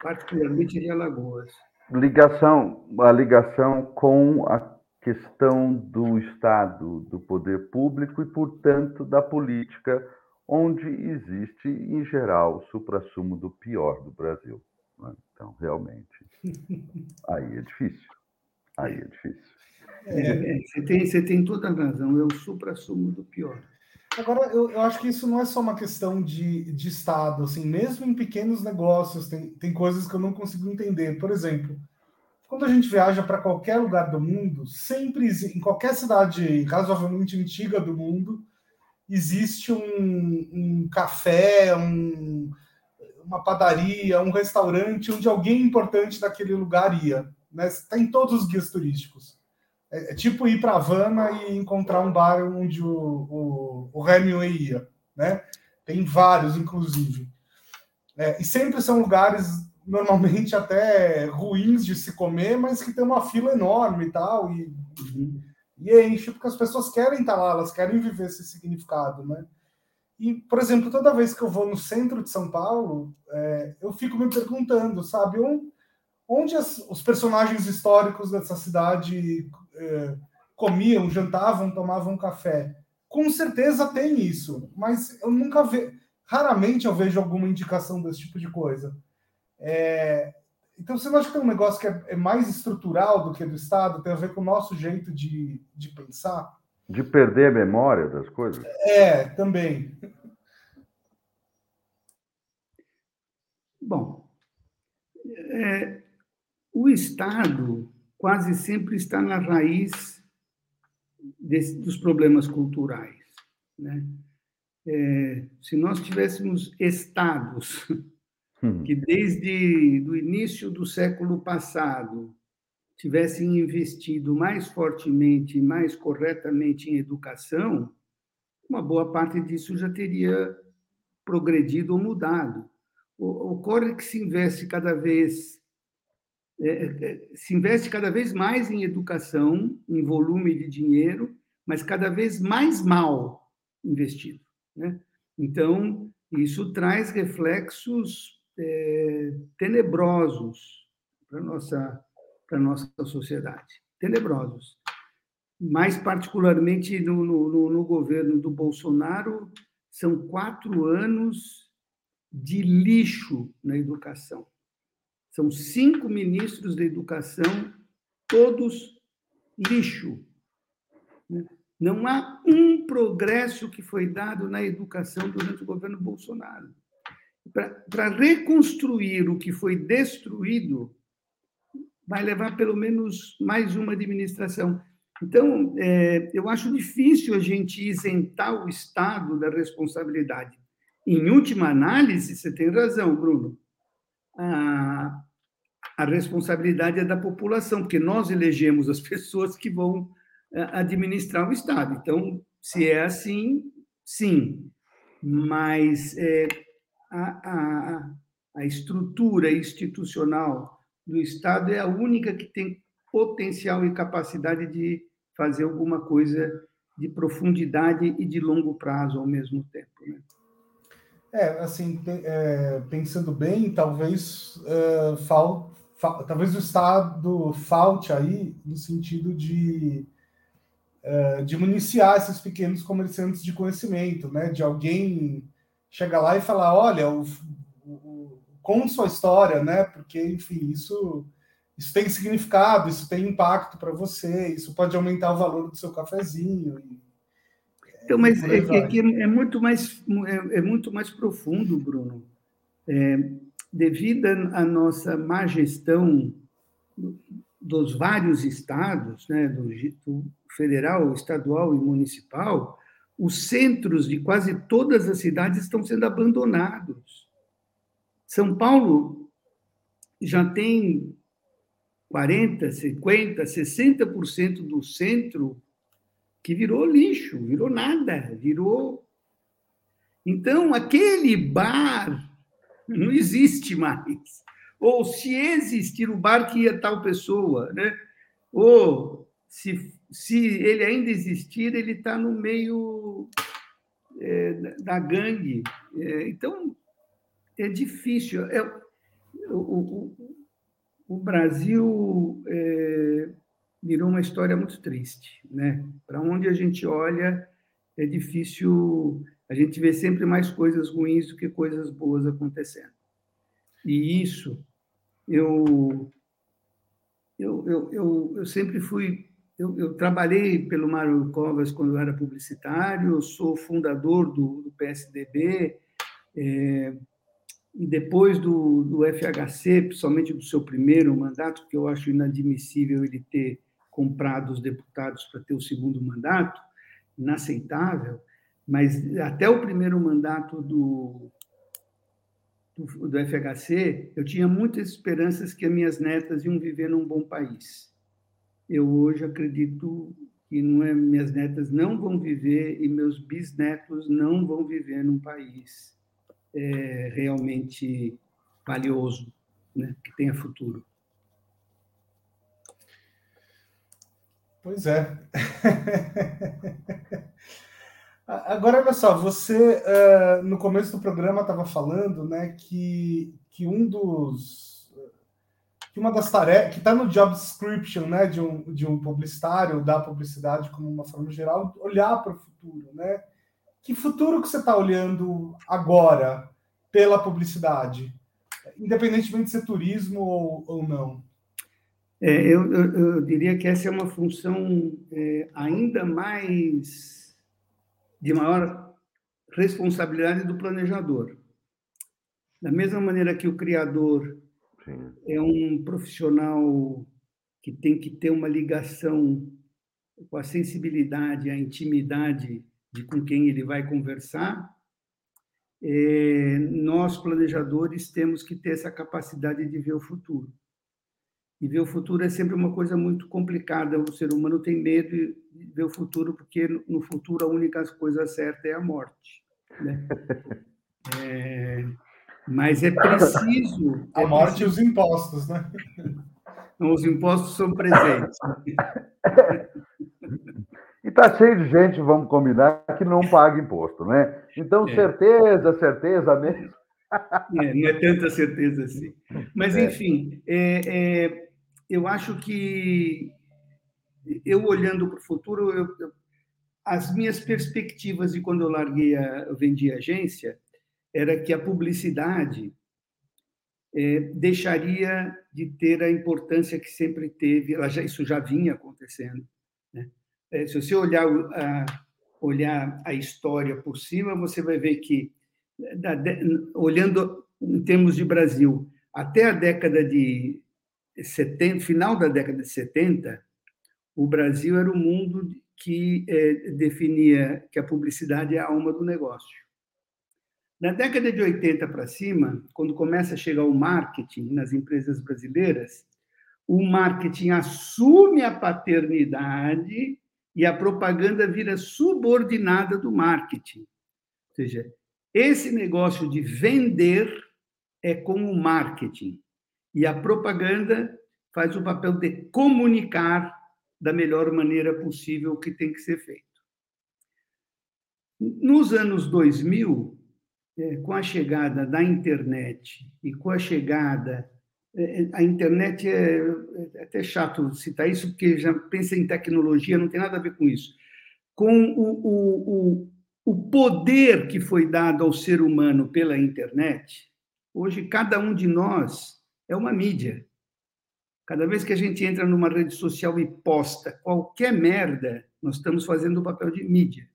particularmente de Alagoas. Ligação, a ligação com a questão do Estado, do poder público e, portanto, da política, onde existe, em geral, o suprassumo do pior do Brasil. Né? Então, realmente, (laughs) aí é difícil. Aí é difícil. É, é, você, tem, você tem toda a razão, é o supra-sumo do pior. Agora, eu, eu, acho que isso não é só uma questão de, de Estado, assim, mesmo em pequenos negócios, tem, tem coisas que eu não consigo entender. Por exemplo, quando a gente viaja para qualquer lugar do mundo, sempre, em qualquer cidade razoavelmente antiga do mundo, existe um, um café, um, uma padaria, um restaurante onde alguém importante daquele lugar ia. Né? Está em todos os guias turísticos. É, é tipo ir para Havana e encontrar um bar onde o, o, o Hemingway ia, né? Tem vários, inclusive. É, e sempre são lugares normalmente até ruins de se comer, mas que tem uma fila enorme e tal, e, e enche, porque as pessoas querem estar lá, elas querem viver esse significado, né? E, por exemplo, toda vez que eu vou no centro de São Paulo, é, eu fico me perguntando, sabe, onde, onde as, os personagens históricos dessa cidade é, comiam, jantavam, tomavam café. Com certeza tem isso, mas eu nunca vejo, raramente eu vejo alguma indicação desse tipo de coisa. É, então você não acha que é um negócio que é, é, mais estrutural do que do Estado, tem a ver com o nosso jeito de, de pensar? De perder a memória das coisas? É, também. Bom, é, o Estado quase sempre está na raiz desse, dos problemas culturais. Né? É, se nós tivéssemos estados hum. que desde o início do século passado tivessem investido mais fortemente e mais corretamente em educação, uma boa parte disso já teria progredido ou mudado. Ocorre que se investe cada vez é, é, se investe cada vez mais em educação, em volume de dinheiro, mas cada vez mais mal investido. Né? Então, isso traz reflexos é, tenebrosos para a nossa, nossa sociedade tenebrosos. Mais particularmente no, no, no governo do Bolsonaro, são quatro anos de lixo na educação são cinco ministros da educação, todos lixo. Né? Não há um progresso que foi dado na educação durante o governo Bolsonaro. Para reconstruir o que foi destruído, vai levar pelo menos mais uma administração. Então, é, eu acho difícil a gente isentar o Estado da responsabilidade. Em última análise, você tem razão, Bruno a, a responsabilidade é da população, porque nós elegemos as (laughs) pessoas que vão é, administrar o Estado. Então, se é assim, sim. Mas é, a, a, a estrutura institucional do Estado é a única que tem potencial e capacidade de fazer alguma coisa de profundidade e de longo prazo ao mesmo tempo. Né? É, assim, é, pensando bem, talvez é, fal, fal, talvez o Estado falte aí no sentido de uh, de municiar esses pequenos comerciantes de conhecimento, né? De alguém chegar lá e falar, olha, o, o, sua história, né? Porque, enfim, isso isso tem significado, isso tem impacto para você, isso pode aumentar o valor do seu cafezinho. Então, mas é, é, é, muito mais é, é, muito mais profundo, Bruno. É, devido à nossa má gestão dos vários estados, né, do, do federal, estadual e municipal, os centros de quase todas as cidades estão sendo abandonados. São Paulo já tem 40, 50, 60% do centro que virou lixo, virou nada, virou. Então, aquele bar não existe mais. Ou se existir o bar que ia tal pessoa, né? Ou se, se ele ainda existir, ele está no meio é, da gangue. É, então, é difícil. É, o, o, o Brasil é, virou uma história muito triste. Né? Para onde a gente olha, é difícil. A gente vê sempre mais coisas ruins do que coisas boas acontecendo. E isso, eu, eu, eu, eu, eu sempre fui. Eu, eu, trabalhei pelo Mário Covas quando eu era publicitário, eu sou fundador do, do PSDB. É, e depois do, do FHC, principalmente do seu primeiro mandato, que eu acho inadmissível ele ter comprado os deputados para ter o segundo mandato, inaceitável, mas até o primeiro mandato do, do, do FHC, eu tinha muitas esperanças que as minhas netas iam viver num bom país. Eu hoje acredito que não é, minhas netas não vão viver e meus bisnetos não vão viver num país é, realmente valioso, né? que tenha futuro. Pois é. (laughs) Agora, olha só, você uh, no começo do programa estava falando né, que, que um dos. que uma das tarefas. que está no job description né, de, um, de um publicitário, da publicidade como uma forma geral, olhar para o futuro. Né? Que futuro que você está olhando agora pela publicidade? Independentemente de ser turismo ou, ou não. É, eu, eu, eu, diria que essa é uma função é, ainda mais de maior responsabilidade do planejador. Da mesma maneira que o criador Sim. é um profissional que tem que ter uma ligação com a sensibilidade, a intimidade de com quem ele vai conversar, é, nós planejadores temos que ter essa capacidade de ver o futuro. E ver o futuro é sempre uma coisa muito complicada. O ser humano tem medo de ver o futuro, porque no futuro a única coisa certa é a morte. Né? (laughs) É, mas é preciso. (laughs) A é morte preciso... e os impostos, né? Não, os impostos são presentes. (laughs) E está cheio de gente, vamos combinar, que não paga imposto, né? Então, é. certeza, certeza mesmo. É, não é tanta certeza assim. Mas, é. enfim, é, é eu acho que eu olhando para o futuro, eu, eu, as minhas perspectivas de quando eu larguei, a, eu vendi a agência, era que a publicidade é, deixaria de ter a importância que sempre teve. Já, isso já vinha acontecendo. Né? É, se você olhar a, olhar a história por cima, você vai ver que, olhando em termos de Brasil, até a década de 70, final da década de 70, o Brasil era o mundo que é, definia que a publicidade é a alma do negócio. Na década de 80 para cima, quando começa a chegar o marketing nas empresas brasileiras, o marketing assume a paternidade e a propaganda vira subordinada do marketing. Ou seja, esse negócio de vender é como o marketing. E a propaganda faz o papel de comunicar da melhor maneira possível o que tem que ser feito. Nos anos 2000, é, com a chegada da internet e com a chegada é, a internet é, é até chato citar isso, porque já pensa em tecnologia, não tem nada a ver com isso. Com o, o, o, o poder que foi dado ao ser humano pela internet, hoje cada um de nós é uma mídia. Cada vez que a gente entra numa rede social e posta qualquer merda, nós estamos fazendo o papel de mídia.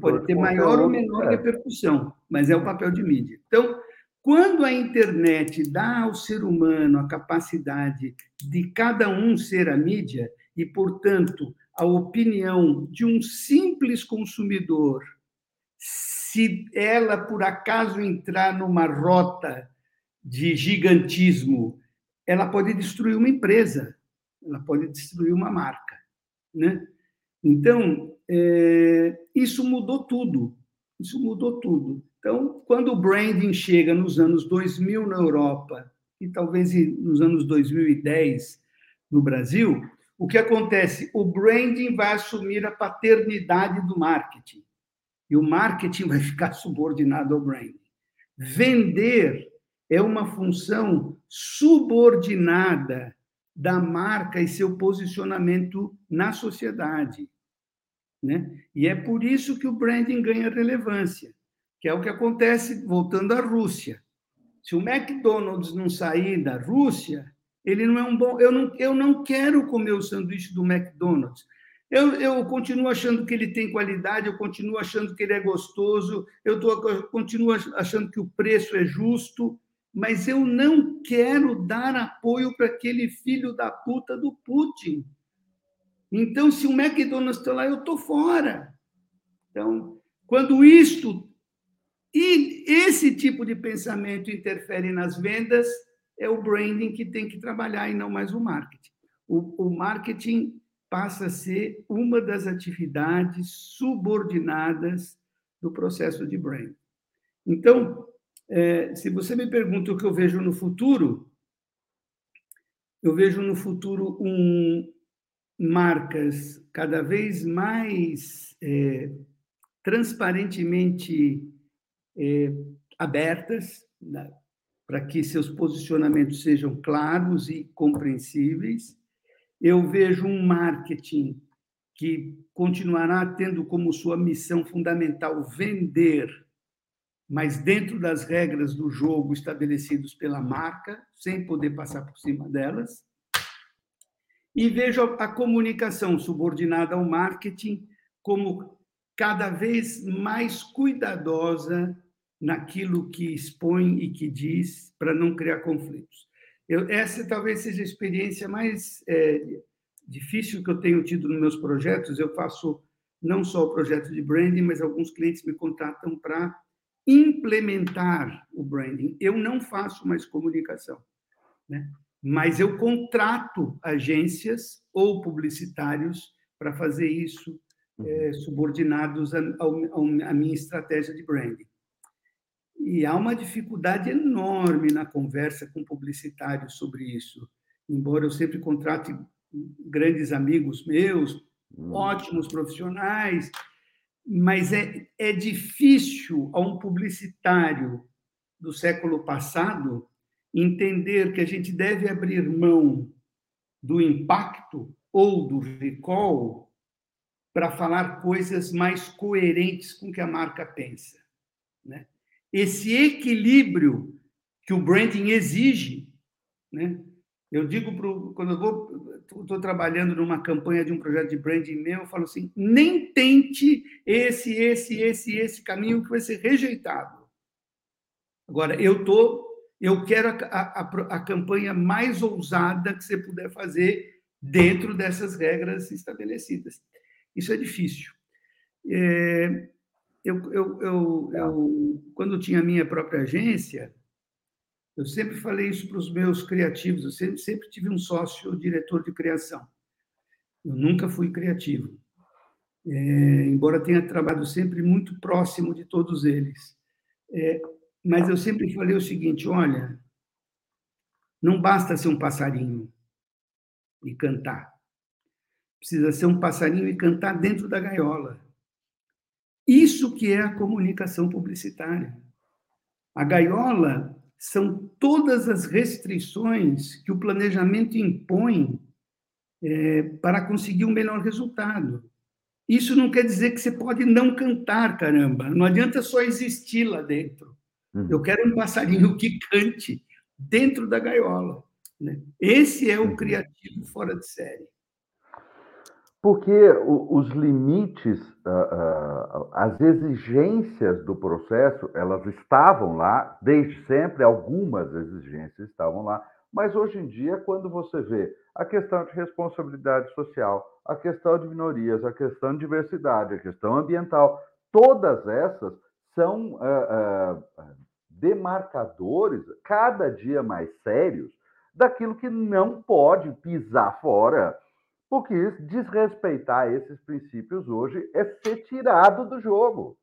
Pode ter maior ou menor é. repercussão, mas é o papel de mídia. Então, quando a internet dá ao ser humano a capacidade de cada um ser a mídia, e, portanto, a opinião de um simples consumidor, se ela por acaso entrar numa rota de gigantismo ela pode destruir uma empresa, ela pode destruir uma marca, né? Então, é, isso mudou tudo, isso mudou tudo. Então, quando o branding chega nos anos 2000 na Europa e talvez nos anos 2010 no Brasil, o que acontece? O branding vai assumir a paternidade do marketing. E o marketing (laughs) vai ficar subordinado ao branding. Vender é uma função subordinada da marca e seu posicionamento na sociedade. Né? E é por isso que o branding ganha relevância, que é o que acontece voltando à Rússia. Se o McDonald's não sair da Rússia, ele não é um bom. Eu não, eu não quero comer o sanduíche do McDonald's. Eu, eu continuo achando que ele tem qualidade, eu continuo achando que ele é gostoso, eu, tô, eu continuo achando que o preço é justo, mas eu não quero dar apoio para aquele filho da puta do Putin. Então, se o McDonald's está lá, eu estou fora. Então, quando isto e esse tipo de pensamento interfere nas vendas, é o branding que tem que trabalhar e não mais o marketing. O, o marketing passa a ser uma das atividades subordinadas do processo de branding. Então, é, se você me pergunta o que eu vejo no futuro, eu vejo no futuro um, marcas cada vez mais é, transparentemente é, abertas, né, para que seus posicionamentos sejam claros e compreensíveis. Eu vejo um marketing que continuará tendo como sua missão fundamental vender mas dentro das regras do jogo estabelecidos pela marca, sem poder passar por cima delas. E vejo a comunicação subordinada ao marketing como cada vez mais cuidadosa naquilo que expõe e que diz para não criar conflitos. Eu, essa talvez seja a experiência mais é, difícil que eu tenho tido nos meus projetos. Eu faço não só o projeto de branding, mas alguns clientes me contratam para implementar o branding. Eu não faço mais comunicação, né? mas eu contrato agências ou publicitários para fazer isso, é, subordinados à minha estratégia de branding. E há uma dificuldade enorme na conversa com publicitários sobre isso. Embora eu sempre contrate grandes amigos meus, uhum. ótimos profissionais, mas é, é difícil a um publicitário do século passado entender que a gente deve abrir mão do impacto ou do recall para falar coisas mais coerentes com o que a marca pensa. Né? Esse equilíbrio que o branding exige, né? eu digo pro, quando eu vou estou trabalhando numa campanha de um projeto de branding meu, eu falo assim: nem tente esse, esse, esse, esse caminho que vai ser rejeitado. Agora, eu tô, eu quero a, a, a campanha mais ousada que você puder fazer dentro dessas regras estabelecidas. Isso é difícil. É, eu, eu, eu, eu, quando tinha a minha própria agência, eu sempre falei isso para os meus criativos, eu sempre, sempre tive um sócio diretor de criação. Eu nunca fui criativo, é, embora tenha trabalhado sempre muito próximo de todos eles. É, mas eu sempre falei o seguinte: olha, não basta ser um passarinho e cantar. Precisa ser um passarinho e cantar dentro da gaiola. Isso que é a comunicação publicitária. A gaiola são todas as restrições que o planejamento impõe é, para conseguir um melhor resultado. Isso não quer dizer que você pode não cantar, caramba. Não adianta só existir lá dentro. Uhum. Eu quero um passarinho que cante dentro da gaiola. Né? Esse é o uhum. criativo fora de série. Porque os limites, as exigências do processo, elas estavam lá, desde sempre, algumas exigências estavam lá, mas hoje em dia, quando você vê a questão de responsabilidade social, a questão de minorias, a questão de diversidade, a questão ambiental, todas essas são uh, demarcadores cada dia mais sérios daquilo que não pode pisar fora, porque desrespeitar esses princípios hoje é ser tirado do jogo.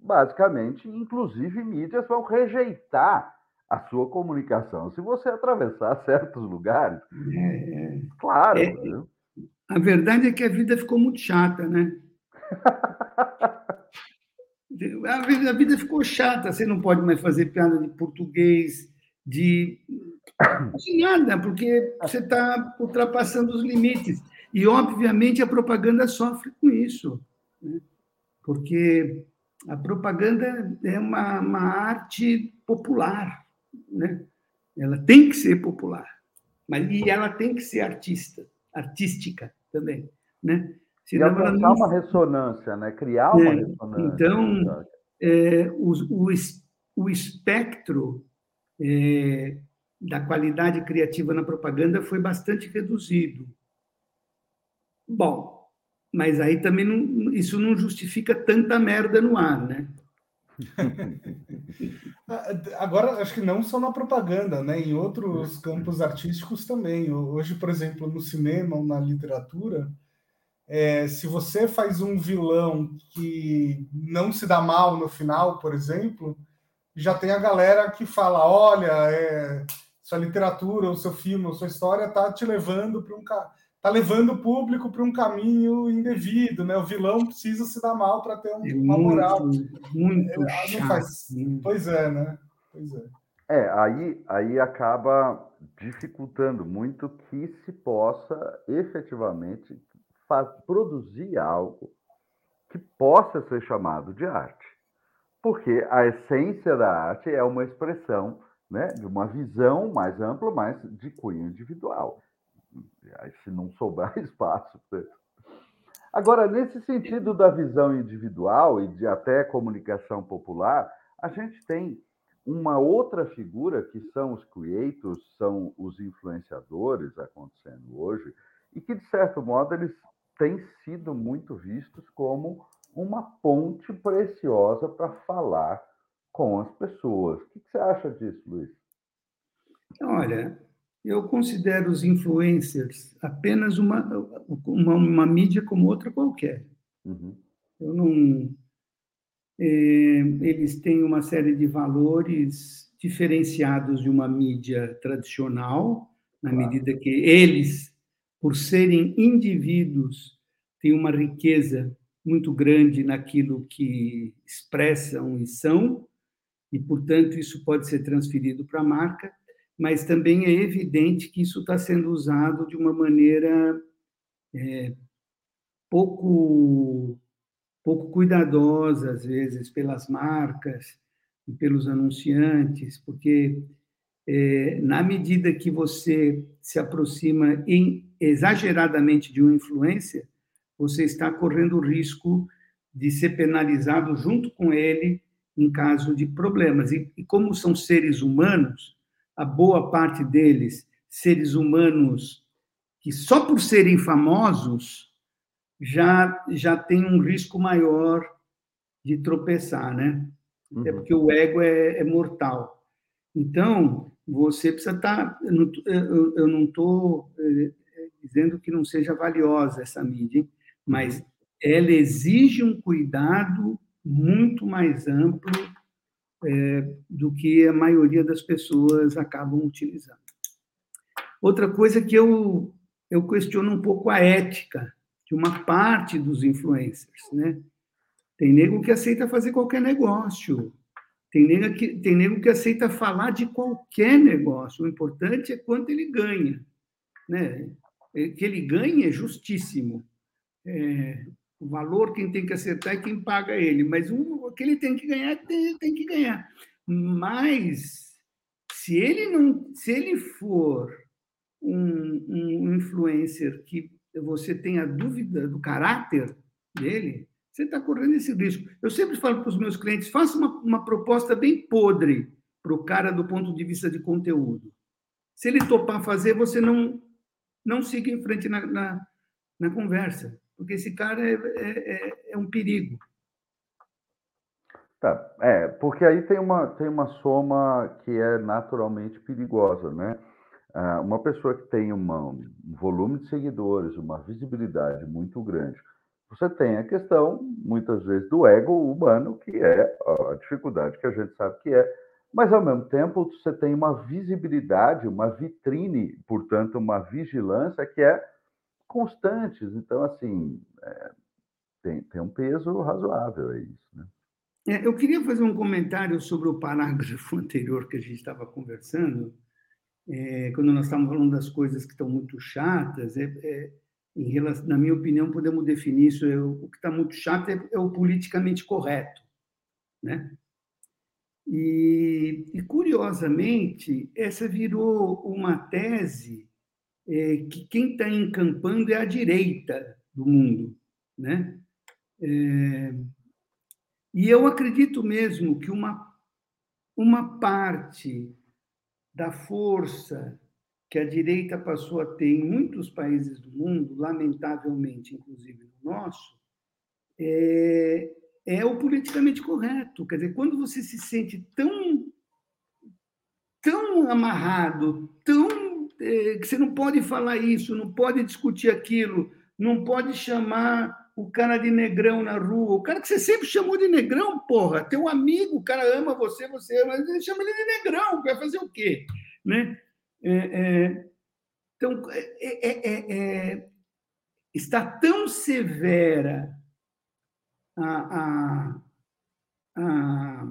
Basicamente, inclusive mídias vão rejeitar a sua comunicação se você atravessar (laughs) certos lugares. É, é. Claro. É, a verdade é que a vida ficou muito chata, né? (laughs) a, vida, a vida ficou chata. Você não pode mais fazer piada de português, de, de nada, porque você está ultrapassando os limites. E, obviamente, a propaganda sofre com isso, né? porque a propaganda é uma, uma arte popular, né? ela tem que ser popular, mas, e ela tem que ser artista, artística também. Né? E alcançar não... uma ressonância, né? criar uma é, ressonância. Então, é, o, o, o espectro é, da qualidade criativa na propaganda foi bastante reduzido. Bom, mas aí também não, isso não justifica tanta merda no ar, né? (laughs) Agora, acho que não só na propaganda, né? Em outros campos artísticos também. Hoje, por exemplo, no cinema ou na literatura, é, se você faz um vilão que não se dá mal no final, por exemplo, já tem a galera que fala: olha, é, sua literatura, o seu filme, a sua história está te levando para um tá levando o público para um caminho indevido, né? O vilão precisa se dar mal para ter um, é uma muito, moral. Muito é, chato. Faz... Pois é, né? Pois é. É, aí, aí acaba dificultando muito que se possa efetivamente faz, produzir algo que possa ser chamado de arte. Porque a essência da arte é uma expressão né, de uma visão mais ampla, mas de cunho individual. Se não sobrar (laughs) espaço. Agora, nesse sentido da visão individual e de até comunicação popular, a gente tem uma outra figura que são os creators, são os influenciadores acontecendo hoje, e que, de certo modo, eles têm sido muito vistos como uma ponte preciosa para falar com as pessoas. O que você acha disso, Luiz? Olha, eu considero os influencers apenas uma, uma, uma mídia como outra qualquer. Uhum. Eu não. É, eles têm uma série de valores diferenciados de uma mídia tradicional, na claro. medida que eles por serem indivíduos, têm uma riqueza muito grande naquilo que expressam e são, e, portanto, isso pode ser transferido para a marca, mas também é evidente que isso está sendo usado de uma maneira é, pouco, pouco cuidadosa, às vezes, pelas marcas e pelos anunciantes, porque é, na medida que você se aproxima em, exageradamente de uma influência, você está correndo o risco de ser penalizado junto com ele em caso de problemas. E, e como são seres humanos, a boa parte deles, seres humanos que só por serem famosos já já tem um risco maior de tropeçar, né? Até uhum. porque o ego é, é mortal. Então, você precisa estar. Tá, eu não estou eh, dizendo que não seja valiosa essa mídia, hein? mas ela exige um cuidado muito mais amplo é, do que a maioria das pessoas acabam utilizando. Outra coisa que eu, eu questiono um pouco a ética de uma parte dos influencers, né? Tem nego que aceita fazer qualquer negócio, Tem nego, que, tem nego que aceita falar de qualquer negócio. O importante é quanto ele ganha. Né? É, que ele ganha é justíssimo. É, o valor quem tem que acertar é quem paga ele, mas o que ele tem que ganhar, tem, tem que ganhar. Mas se ele não, se ele for um, um influencer que você tenha dúvida do caráter dele, você está correndo esse risco. Eu sempre falo para os meus clientes: faça uma, uma proposta bem podre para o cara do ponto de vista de conteúdo. Se ele topar fazer, você não, não siga em frente na, na, na conversa, porque esse cara é, é, é, é um perigo. Tá, é, porque aí tem uma, tem uma soma que é naturalmente perigosa, né? Ah, uma pessoa que tem uma, um volume de seguidores, uma visibilidade muito grande, você tem a questão, muitas vezes, do ego humano, que é a dificuldade que a gente sabe que é, mas, ao mesmo tempo, você tem uma visibilidade, uma vitrine, portanto, uma vigilância que é constante. Então, assim, é, tem, tem um peso razoável é isso, né? É, eu queria fazer um comentário sobre o parágrafo (laughs) anterior que a gente estava conversando, é, quando nós estávamos falando das coisas que estão muito chatas. É, é relação, na minha opinião, podemos definir isso. É, o que está muito chato é, é, o politicamente correto, né? E, e curiosamente, essa virou uma tese é, que quem está encampando é a direita do mundo, né? É, e eu acredito mesmo que uma uma parte da força que a direita passou a ter em muitos países do mundo, lamentavelmente, inclusive no nosso, é, é o politicamente correto. Quer dizer, quando você se sente tão, tão amarrado, tão que você não pode falar isso, não pode discutir aquilo, não pode chamar o cara de negrão na rua, o cara que você sempre chamou de negrão, porra, teu amigo, o cara ama você, você ama, ele chama ele de negrão, vai fazer o quê? Né? É, é, então, é é, é, é, está tão severa a, a, a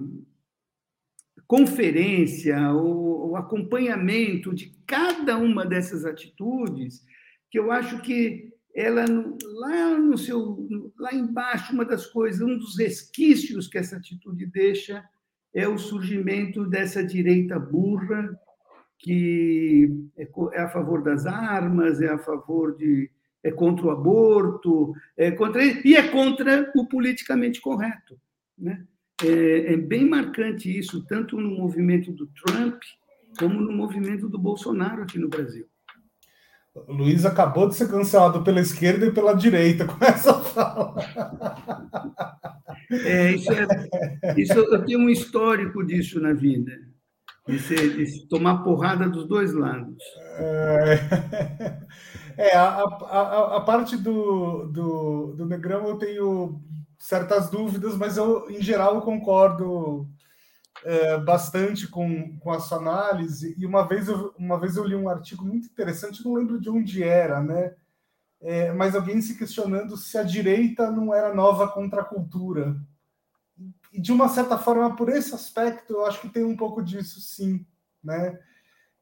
conferência, o, o, acompanhamento de cada uma dessas atitudes, que eu acho que ela lá no seu lá embaixo uma das coisas, um dos resquícios que essa atitude deixa é o surgimento dessa direita burra que é, é a favor das armas, é a favor de é contra o aborto, é contra e é contra o politicamente correto, né? É, é bem marcante isso tanto no movimento do Trump como no movimento do Bolsonaro aqui no Brasil. O Luiz acabou de ser cancelado pela esquerda e pela direita (laughs) com essa fala. É, isso, é, isso eu tenho um histórico disso na vida de, ser, de tomar porrada dos dois lados. É, (laughs) é a, a, a, parte do, do, do Negrão eu tenho certas dúvidas, mas eu, em geral, concordo é, bastante com, com a sua análise. E uma vez, eu, uma vez eu li um artigo muito interessante, não lembro de onde era, né? É, mas alguém se questionando se a direita não era nova contracultura e de uma certa forma, por esse aspecto, eu acho que tem um pouco disso, sim, né?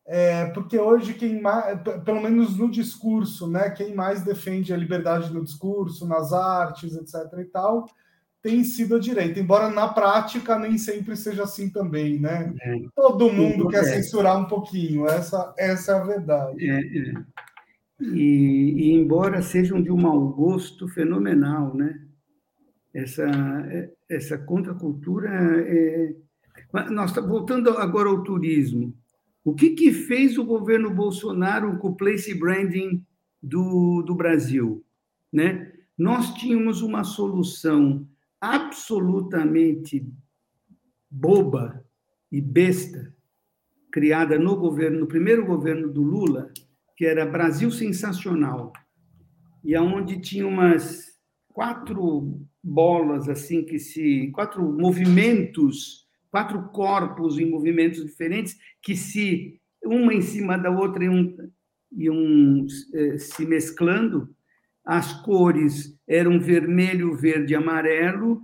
É, porque hoje quem mais, pelo menos no discurso, né, quem mais defende a liberdade no discurso, nas artes, etc. e tal, tem sido a direita, embora na prática nem sempre seja assim também, né? É. Todo mundo quer é. censurar um pouquinho, essa, essa é a verdade. É, é, e, e, embora sejam de um mau gosto fenomenal, né? essa, essa contracultura. É... Nós tá voltando agora ao turismo. O que, que fez o governo Bolsonaro com o place branding do, do Brasil? Né? Nós tínhamos uma solução absolutamente boba e besta criada no governo, no primeiro governo do Lula, que era Brasil Sensacional, e aonde tinha umas quatro bolas assim que se quatro movimentos, quatro corpos em movimentos diferentes que se uma em cima da outra iam, iam eh, se mesclando. As cores eram vermelho, verde e amarelo.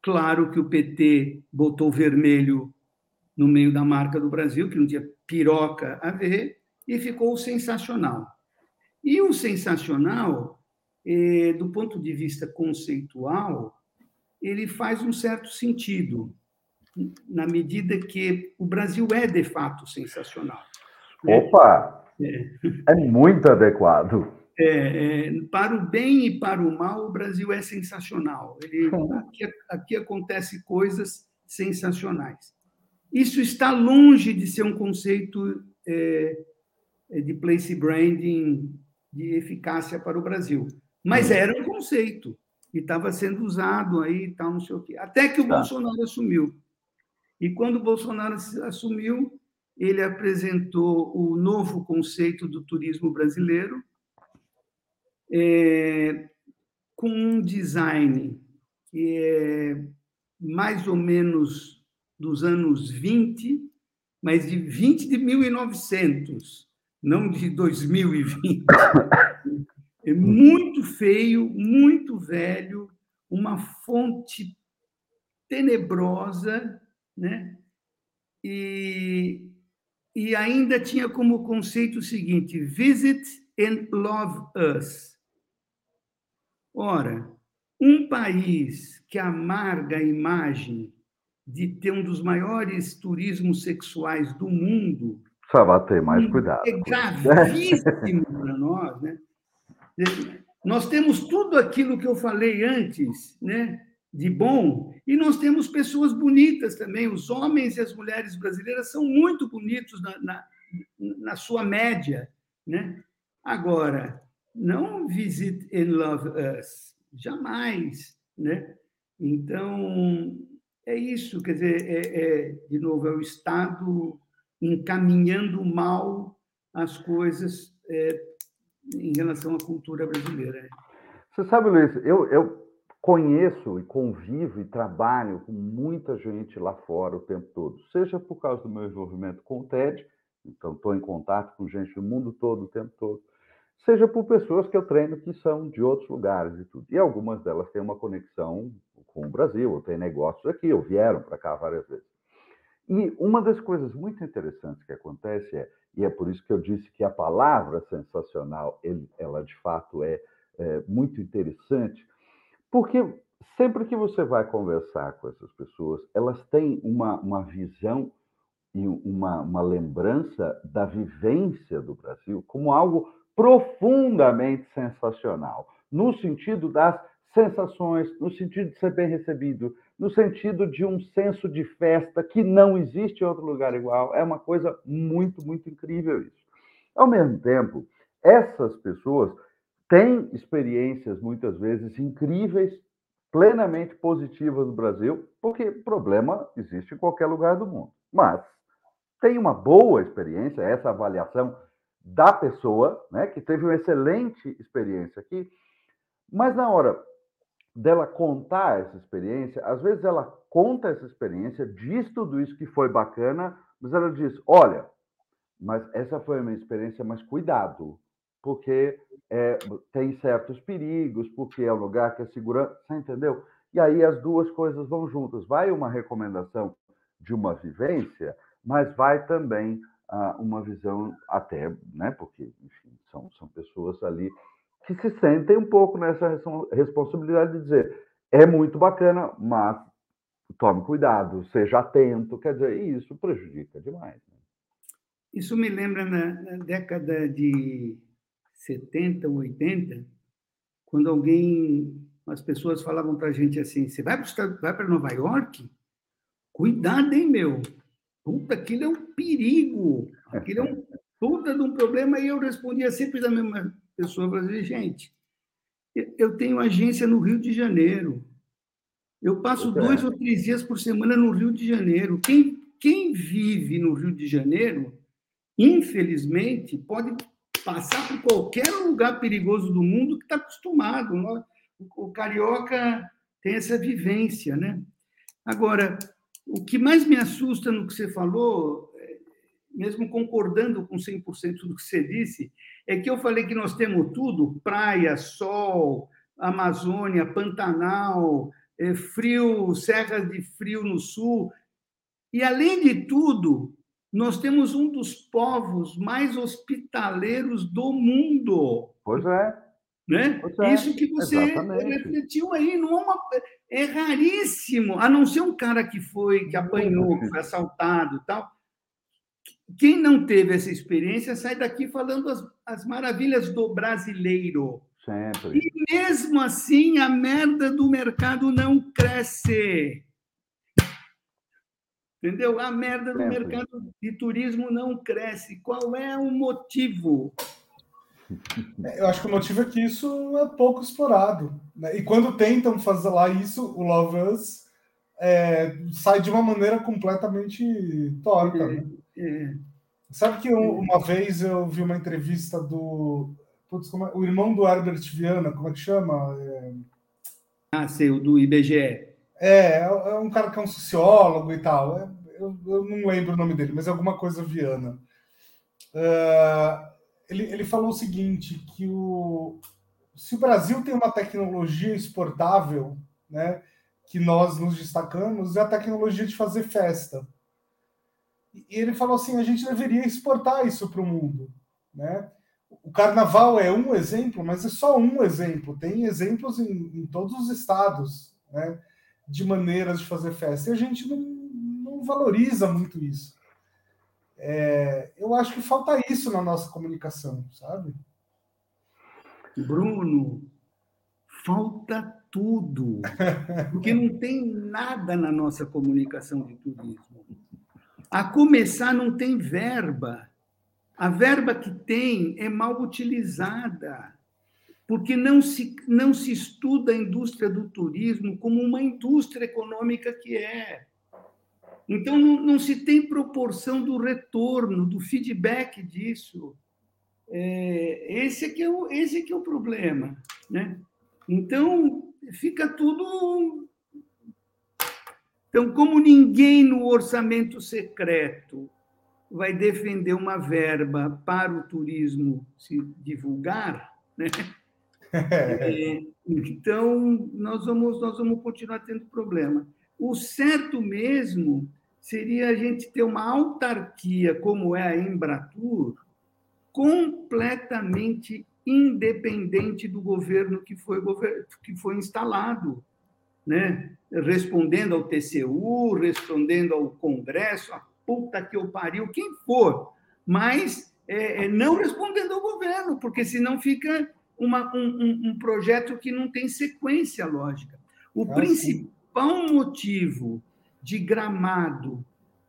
Claro que o PT botou vermelho no meio da marca do Brasil, que não tinha piroca a ver, e ficou sensacional. E o sensacional, eh, do ponto de vista conceitual, ele faz um certo sentido, na medida que o Brasil é, de fato, sensacional. Né? Opa! É, é muito adequado. É, é, para o bem e para o mal, o Brasil é sensacional. Ele, aqui, aqui acontecem coisas sensacionais. Isso está longe de ser um conceito é, é de place branding de eficácia para o Brasil. Mas hum. era um conceito e estava sendo usado aí tal, não sei o quê. Até que o tá. Bolsonaro assumiu. E quando Bolsonaro assumiu, ele apresentou o novo conceito do turismo brasileiro, é, com um design que é mais ou menos dos anos 20, mas de 20 de 1900, não de 2020. É muito feio, muito velho, uma fonte tenebrosa, né? E, e ainda tinha como conceito o seguinte: visit and love us. Ora, um país que amarga a imagem de ter um dos maiores turismos sexuais do mundo. Só vai ter mais cuidado. É gravíssimo para nós, né? Nós temos tudo aquilo que eu falei antes, né? De bom, e nós temos pessoas bonitas também. Os homens e as mulheres brasileiras são muito bonitos na, na, na sua média, né? Agora, não visit and love us, jamais, né? Então, é isso, quer dizer, é, é, de novo, é o Estado encaminhando mal as coisas é, em relação à cultura brasileira. Você sabe, Luiz, eu, eu conheço e convivo e trabalho com muita gente lá fora o tempo todo, seja por causa do meu envolvimento com o TED, então estou em contato com gente do mundo todo o tempo todo, seja por pessoas que eu treino que são de outros lugares e tudo. E algumas delas têm uma conexão com o Brasil, ou têm negócios aqui, ou vieram para cá várias vezes. E uma das coisas muito interessantes que acontece é e é por isso que eu disse que a palavra sensacional, ela de fato é, é muito interessante, porque sempre que você vai conversar com essas pessoas, elas têm uma, uma visão e uma, uma lembrança da vivência do Brasil como algo profundamente sensacional, no sentido das sensações, no sentido de ser bem recebido, no sentido de um senso de festa que não existe em outro lugar igual. É uma coisa muito, muito incrível isso. Ao mesmo tempo, essas pessoas têm experiências muitas vezes incríveis, plenamente positivas no Brasil, porque problema existe em qualquer lugar do mundo. Mas tem uma boa experiência, essa avaliação da pessoa, né, que teve uma excelente experiência aqui, mas na hora dela contar essa experiência, às vezes ela conta essa experiência, diz tudo isso que foi bacana, mas ela diz: olha, mas essa foi a minha experiência, mas cuidado, porque é, tem certos perigos, porque é um lugar que é seguro, você entendeu? E aí as duas coisas vão juntas. Vai uma recomendação de uma vivência, mas vai também ah, uma visão até, né? Porque, enfim, são, são pessoas ali que se sentem um pouco nessa responsabilidade de dizer é muito bacana, mas tome cuidado, seja atento, quer dizer, isso prejudica demais. Né? Isso me lembra na, década de 70, 80, quando alguém, as pessoas falavam para a gente assim: você vai para Nova York? Cuidado, hein, meu? Puta, aquilo é um perigo, aquilo é um (laughs) puta de um problema. E eu respondia sempre da mesma pessoa para dizer, gente, eu tenho agência no Rio de Janeiro. Eu passo dois ou três dias por semana no Rio de Janeiro. Quem, quem vive no Rio de Janeiro, infelizmente, pode passar por qualquer lugar perigoso do mundo que está acostumado. O carioca tem essa vivência, né? Agora, o que mais me assusta no que você falou mesmo concordando com 100% do que você disse, é que eu falei que nós temos tudo: praia, sol, Amazônia, Pantanal, é, frio, serras de frio no sul. E, além de tudo, nós temos um dos povos mais hospitaleiros do mundo. Pois é. Né? Pois é. Isso que você Exatamente. refletiu aí, não é, uma, é raríssimo, a não ser um cara que foi, que apanhou, que foi assaltado e tal. Quem não teve essa experiência sai daqui falando as, as maravilhas do brasileiro. Sempre. E mesmo assim, a merda do mercado não cresce. Entendeu? A merda do Sempre. mercado de turismo não cresce. Qual é o motivo? (laughs) Eu acho que o motivo é que isso é pouco explorado. né? E quando tentam fazer lá isso, o Love Us é, sai de uma maneira completamente torta. né? É, Sabe que eu- uma vez eu vi uma entrevista do. Putz, é- o irmão do Herbert Viana, como é que chama? É, ah, sei, o do IBGE. É, é um cara que é um sociólogo e tal. É, eu, eu não lembro o nome dele, mas é alguma coisa Viana. É, ele, ele falou o seguinte: que o, se o Brasil tem uma tecnologia exportável, né, que nós nos destacamos, é a tecnologia de fazer festa. E ele falou assim: a gente deveria exportar isso para o mundo. Né? O carnaval é um exemplo, mas é só um exemplo. Tem exemplos em, em todos os estados. Né? De maneiras de fazer festa. E a gente não, não valoriza muito isso. É, eu acho que falta isso na nossa comunicação, sabe? Bruno, falta tudo. Porque não tem nada na nossa comunicação de turismo. A começar, não tem verba. A verba que tem é mal utilizada, porque não se, não se estuda a indústria do turismo como uma indústria econômica que é. Então, não, não se tem proporção do retorno, do feedback disso. É, esse, é que é o, esse é que é o problema. Né? Então, fica tudo. Então, como ninguém no orçamento secreto vai defender uma verba para o turismo se divulgar, né? É, então nós vamos nós vamos continuar tendo problema. O certo mesmo seria a gente ter uma autarquia como é a Embratur, completamente independente do governo que foi que foi instalado, né? Respondendo ao TCU, respondendo ao Congresso, a puta que eu pariu, quem for, mas é, não respondendo ao governo, porque senão fica uma, um, um, projeto que não tem sequência lógica. O ah, principal sim. motivo de Gramado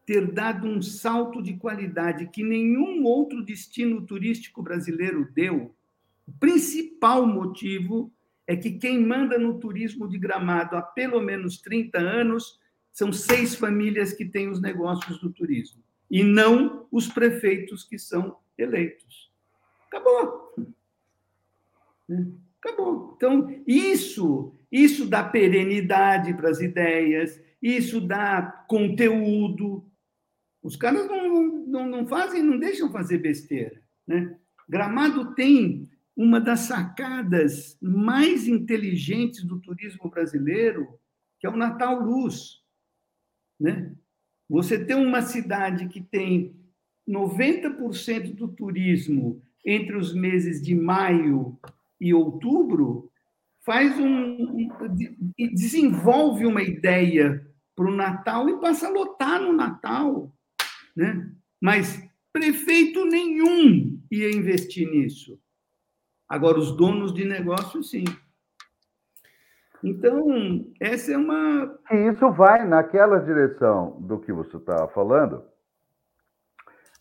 ter dado um salto de qualidade que nenhum outro destino turístico brasileiro deu, o principal motivo é que quem manda no turismo de Gramado há pelo menos 30 anos são seis famílias que têm os negócios do turismo, e não os prefeitos que são eleitos. Acabou. Acabou. Então, isso, isso dá perenidade para as ideias, isso dá conteúdo. Os caras não, não, não fazem, não deixam fazer besteira. Né? Gramado tem uma das sacadas mais inteligentes do turismo brasileiro, que é o Natal Luz. Né? Você tem uma cidade que tem 90% do turismo entre os meses de maio e outubro, faz um, desenvolve uma ideia para o Natal e passa a lotar no Natal, né? Mas prefeito nenhum ia investir nisso. Agora os donos de negócio sim. Então essa é uma. E isso vai naquela direção do que você estava falando,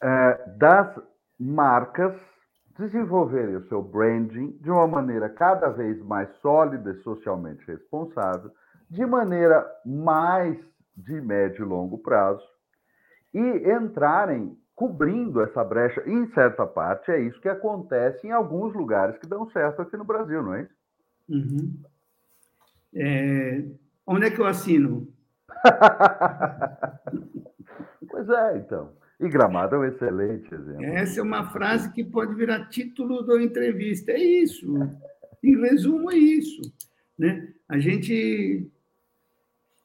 é, das marcas desenvolverem o seu branding de uma maneira cada vez mais sólida e socialmente responsável, de maneira mais de médio e longo prazo, e entrarem cobrindo essa brecha. Em certa parte, é isso que acontece em alguns lugares que dão certo aqui no Brasil, não é isso? Uhum. É... Onde é que eu assino? (laughs) pois é, então. E Gramado é um excelente exemplo. Essa é uma frase que pode virar título da entrevista. É isso. Em resumo, é isso. Né? A gente.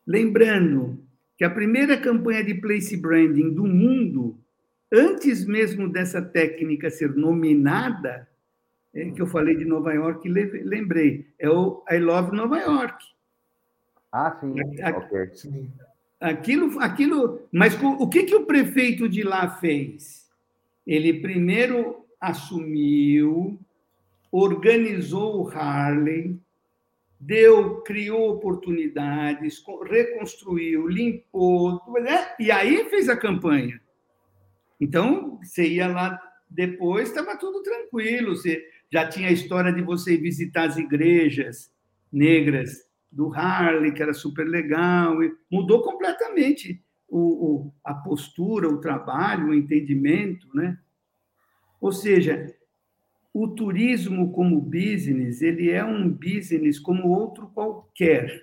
Lembrando, que a primeira campanha de place branding do mundo, antes mesmo dessa técnica ser nominada, é, que eu falei de Nova York, lembrei, é o I Love Nova York. Ah, sim, a, ok. Aquilo, aquilo, mas o que, que o prefeito de lá fez? Ele primeiro assumiu, organizou o Harley, deu, criou oportunidades, reconstruiu, limpou, né? e aí fez a campanha. Então, você ia lá depois, estava tudo tranquilo, você já tinha a história de você visitar as igrejas negras do Harley, que era super legal, mudou completamente o, o, a postura, o trabalho, o entendimento, né? Ou seja, o turismo como business, ele é um business como outro qualquer,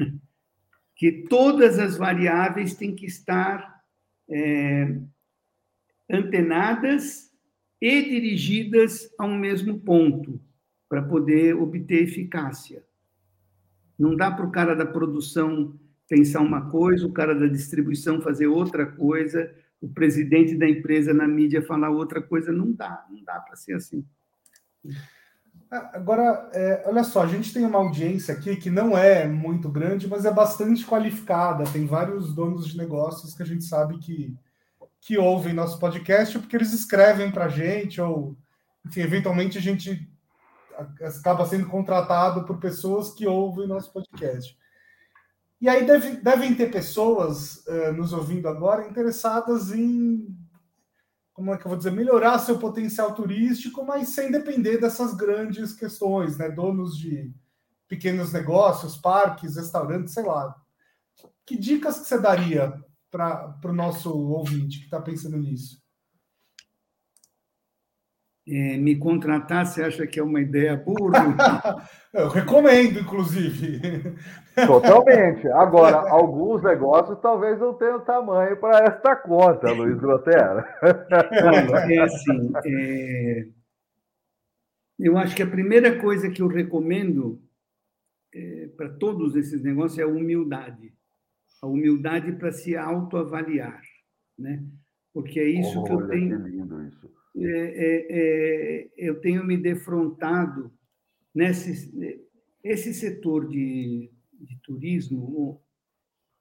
(laughs) que todas as variáveis têm que estar é, antenadas e dirigidas a um mesmo ponto para poder obter eficácia. Não dá para o cara da produção pensar uma coisa, o cara da distribuição fazer outra coisa, o presidente da empresa na mídia falar outra coisa. Não dá, não dá para ser assim. Ah, agora, é, olha só, a gente tem uma audiência aqui que não é muito grande, mas é bastante qualificada. Tem vários donos de negócios que a gente sabe que, que ouvem nosso podcast porque eles escrevem para a gente, ou, enfim, eventualmente a gente acaba sendo contratado por pessoas que ouvem nosso podcast. E aí deve, devem ter pessoas uh, nos ouvindo agora interessadas em como é que eu vou dizer, melhorar seu potencial turístico, mas sem depender dessas grandes questões, né? Donos de pequenos negócios, parques, restaurantes, sei lá. Que dicas que você daria para o nosso ouvinte que está pensando nisso? É, me contratar, você acha que é uma ideia boa? (laughs) Eu recomendo, inclusive. Totalmente. Agora, alguns negócios talvez não tenham tamanho para esta conta, Luiz Grotera. É assim, é... eu acho que a primeira coisa que eu recomendo é, para todos esses negócios é a humildade. A humildade para se autoavaliar, né? Porque é isso Olha, que eu tenho. Que lindo isso. É, é, é, eu tenho me defrontado nesse esse setor de de turismo,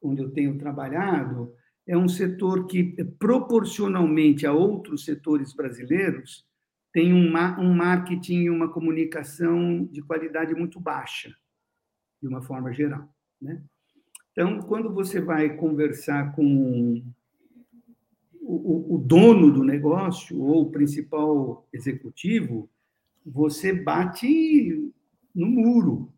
onde eu tenho trabalhado, é um setor que, proporcionalmente a outros setores brasileiros, tem um, um marketing e uma comunicação de qualidade muito baixa, de uma forma geral. Né? Então, quando você vai conversar com o, o, dono do negócio ou o principal executivo, você bate no muro.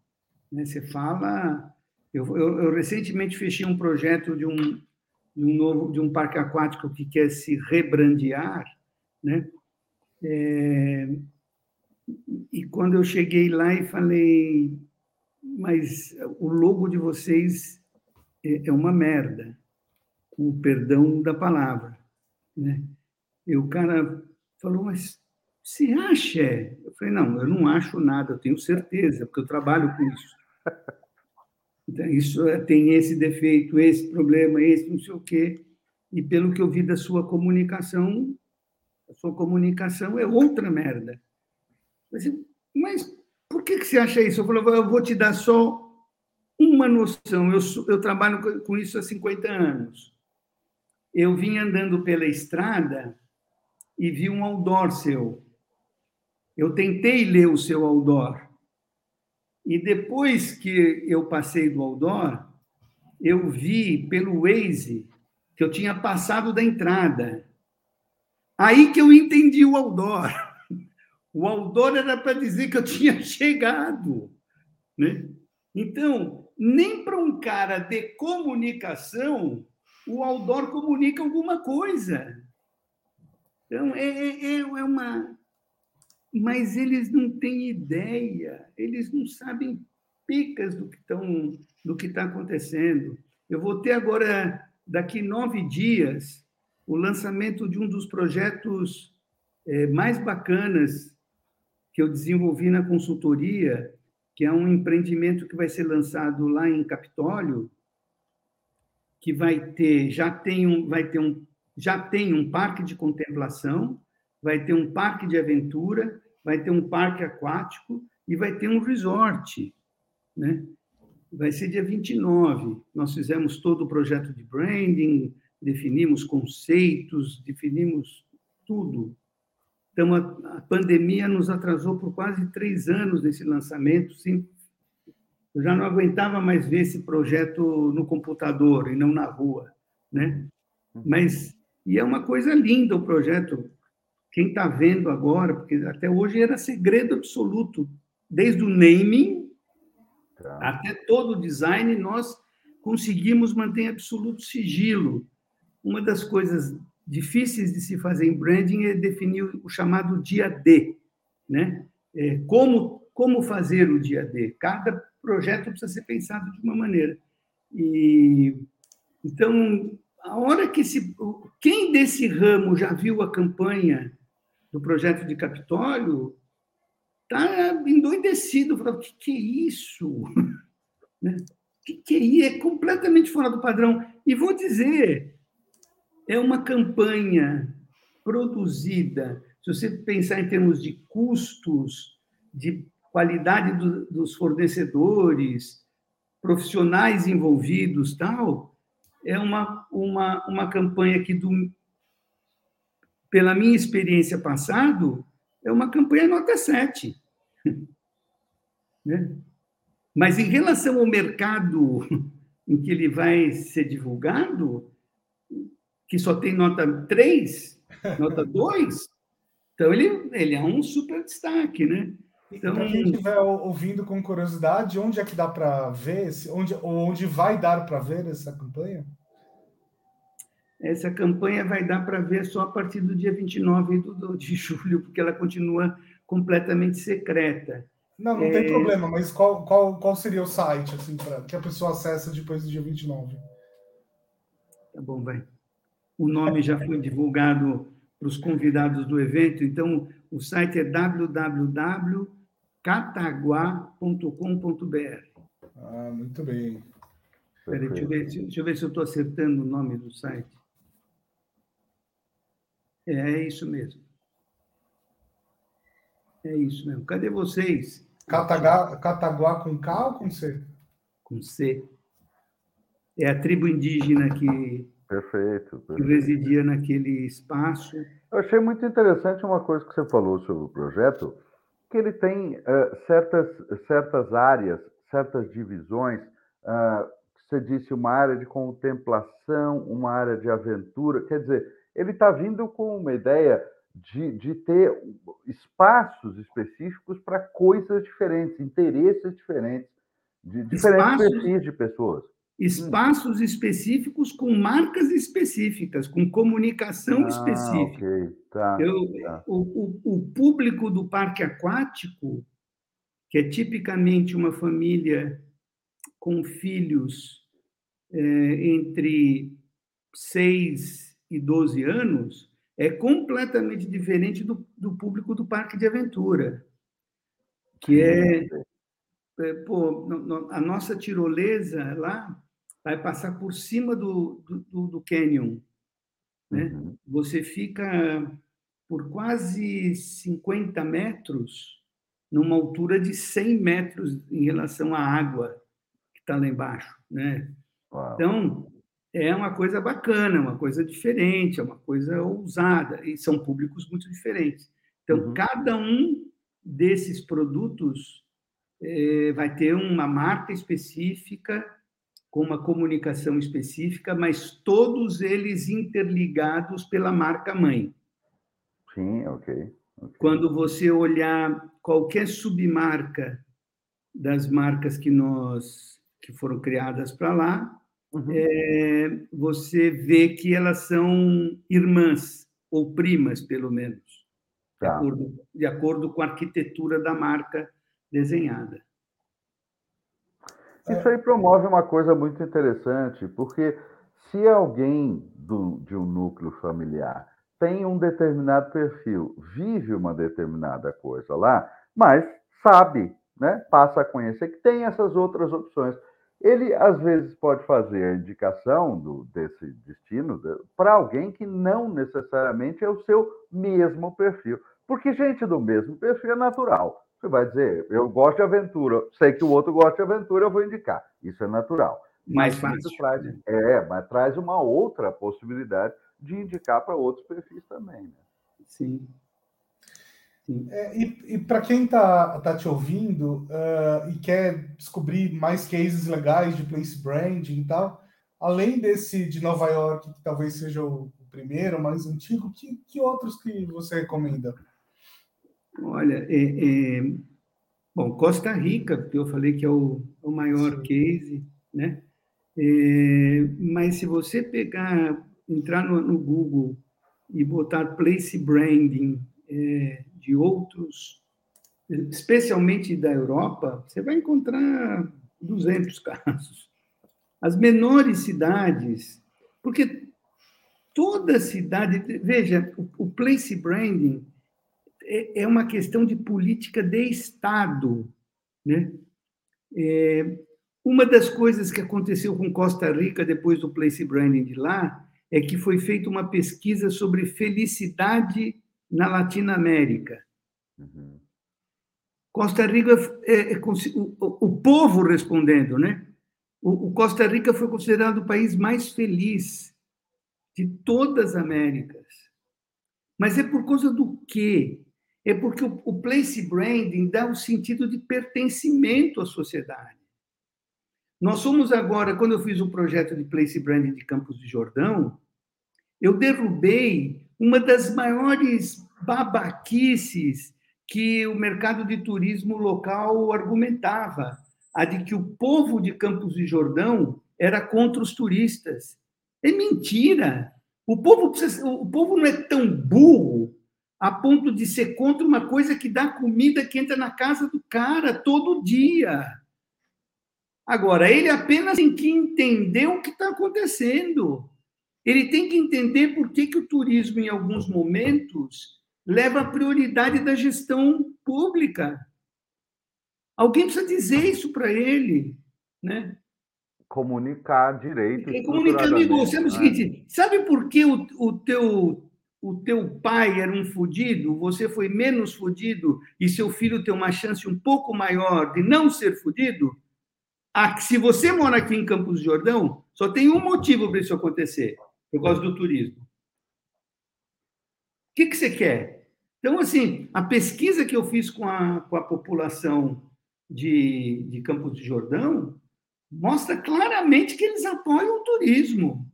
Né? Você fala. Eu, eu, eu, recentemente fechei um projeto de um, de um novo de um parque aquático que quer se rebrandear, né? É, e quando eu cheguei lá e falei, mas o logo de vocês é, é uma merda, com o perdão da palavra, né? E o cara falou, mas você acha? Eu falei, não, eu não acho nada, eu tenho certeza, porque eu trabalho com isso. (laughs) Então, isso é, tem esse defeito, esse problema, esse não sei o quê. E pelo que eu vi da sua comunicação, a sua comunicação é outra merda. Mas por que, que você acha isso? Eu falei, eu vou te dar só uma noção. Eu, eu trabalho com isso há 50 anos. Eu vim andando pela estrada e vi um outdoor seu. Eu tentei ler o seu outdoor. E depois que eu passei do outdoor, eu vi pelo Waze que eu tinha passado da entrada. Aí que eu entendi o outdoor. O outdoor era para dizer que eu tinha (laughs) chegado. Né? Então, nem para um cara de comunicação, o outdoor comunica alguma coisa. Então, é, é, é uma, mas eles não têm ideia, eles não sabem picas do que estão, do que está acontecendo. Eu vou ter agora, daqui nove dias, o lançamento de um dos projetos é, mais bacanas que eu desenvolvi na consultoria, que é um empreendimento que vai ser lançado lá em Capitólio, que vai ter, já tem um, vai ter um, já tem um parque de contemplação, vai ter um parque de aventura, vai ter um parque aquático e vai ter um resort, né? Vai ser dia 29. Nós fizemos todo o projeto de branding, definimos conceitos, definimos tudo. Então, a, a pandemia nos atrasou por quase três anos nesse lançamento. Sim, eu já não aguentava mais ver esse projeto no computador e não na rua, né? Mas e é uma coisa linda o projeto. Quem está vendo agora, porque até hoje era segredo absoluto, desde o naming tá. até todo o design, nós conseguimos manter absoluto sigilo. Uma das coisas difíceis de se fazer em branding é definir o chamado dia D, né? É, como como fazer o dia D? Cada projeto precisa ser pensado de uma maneira. E então, a hora que se quem desse ramo já viu a campanha do projeto de Capitólio está endoidecido, falando, o que, que é isso? (laughs) Né? Que, que é isso? É completamente fora do padrão. E vou dizer, é uma campanha produzida, se você pensar em termos de custos, de qualidade do, dos fornecedores, profissionais envolvidos, tal, é uma, uma, uma campanha que, do, pela minha experiência passado, é uma campanha nota 7. né? Mas em relação ao mercado (laughs) em que ele vai ser divulgado, que só tem nota 3, nota 2, então ele, ele é um super destaque, né? Então, para quem estiver ouvindo com curiosidade, onde é que dá para ver, esse, onde, onde vai dar para ver essa campanha? Essa campanha vai dar para ver só a partir do dia 29 de (laughs) julho, porque ela continua completamente secreta. Não, não é... tem problema, mas qual, qual, qual seria o site assim, para que a pessoa acessa depois do dia 29? Tá bom, vai. O nome já foi divulgado para os convidados do evento, então o site é www.cataguá.com.br. Ah, muito bem. Peraí, deixa, eu ver, deixa eu ver se eu estou acertando o nome do site. É, é isso mesmo. É isso mesmo. Cadê vocês? Cataguá, Cataguá com K ou com C? Com C. É a tribo indígena que, perfeito, perfeito. que residia naquele espaço. Eu achei muito interessante uma coisa que você falou sobre o projeto, que ele tem uh, certas, certas áreas, certas divisões. Uh, você disse uma área de contemplação, uma área de aventura. Quer dizer, ele está vindo com uma ideia de, de ter espaços específicos para coisas diferentes, interesses diferentes, de diferentes perfis de pessoas. Espaços específicos com marcas específicas, com comunicação ah, específica. Okay. Tá, Eu, tá. O, o, o público do parque aquático, que é tipicamente uma família com filhos é, entre 6 e 12 anos, é completamente diferente do, do público do parque de aventura, que é, é pô, a nossa tirolesa lá vai passar por cima do, do, do canyon. Né? Uhum. Você fica por quase 50 metros numa altura de 100 metros em relação à água que está lá embaixo. Né? Então, é uma coisa bacana, uma coisa diferente, é uma coisa ousada, e são públicos muito diferentes. Então, uhum. cada um desses produtos é, vai ter uma marca específica, com uma comunicação específica, mas todos eles interligados pela marca mãe. Sim, ok. okay. Quando você olhar qualquer submarca das marcas que nós que foram criadas para lá, uhum. é, você vê que elas são irmãs, ou primas, pelo menos, tá. de, acordo, de acordo com a arquitetura da marca desenhada. Isso aí promove uma coisa muito interessante, porque se alguém do, de um núcleo familiar tem um determinado perfil, vive uma determinada coisa lá, mas sabe, né, passa a conhecer que tem essas outras opções ele às vezes pode fazer a indicação do, desse destino para alguém que não necessariamente é o seu mesmo perfil. Porque gente do mesmo perfil é natural. Você vai dizer, eu gosto de aventura, sei que o outro gosta de aventura, eu vou indicar. Isso é natural. Mais fácil. Traz, é, mas traz uma outra possibilidade de indicar para outros perfis também. Né? Sim. É, e, e para quem está tá te ouvindo uh, e quer descobrir mais cases legais de place branding e tal, além desse de Nova York, que talvez seja o, o primeiro, mais antigo, que, que outros que você recomenda? Olha, é, é, bom, Costa Rica, que eu falei que é o, o maior Sim. case, né? É, mas se você pegar, entrar no, no Google e botar place branding é, de outros, especialmente da Europa, você vai encontrar 200 (laughs) casos. As menores cidades, porque toda cidade, veja, o place branding é, é uma questão de política de Estado, né? É, uma das coisas que aconteceu com Costa Rica depois do place branding de lá é que foi feita uma pesquisa sobre felicidade na Latinoamérica. Uhum. Costa Rica, é, é, o, o, povo respondendo, né? O, o, Costa Rica foi considerado o país mais feliz de todas as Américas. Mas é por causa do quê? É porque o, o place branding dá o sentido de pertencimento à sociedade. Nós somos agora, quando eu fiz o projeto de place branding de Campos de Jordão, eu derrubei uma das maiores babaquices que o mercado de turismo local argumentava, a de que o povo de Campos de Jordão era contra os turistas. É mentira. O povo, precisa, o povo não é tão burro a ponto de ser contra uma coisa que dá comida que entra na casa do cara todo dia. Agora, ele apenas tem que entender o que está acontecendo. Ele tem que entender por que, que o turismo, em alguns momentos, leva a prioridade da gestão pública. Alguém precisa dizer isso para ele, né? Comunicar direito. Comunicar, amigo, sabe o seguinte, sabe por que o, o, teu, o teu pai era um fudido, você foi menos fudido e seu filho tem uma chance um pouco maior de não ser fudido? Ah, se você mora aqui em Campos do Jordão, só tem um motivo para isso acontecer por causa do turismo. O que, que você quer? Então, assim, a pesquisa que eu fiz com a, com a população de, de Campos de Jordão mostra claramente que eles apoiam o turismo.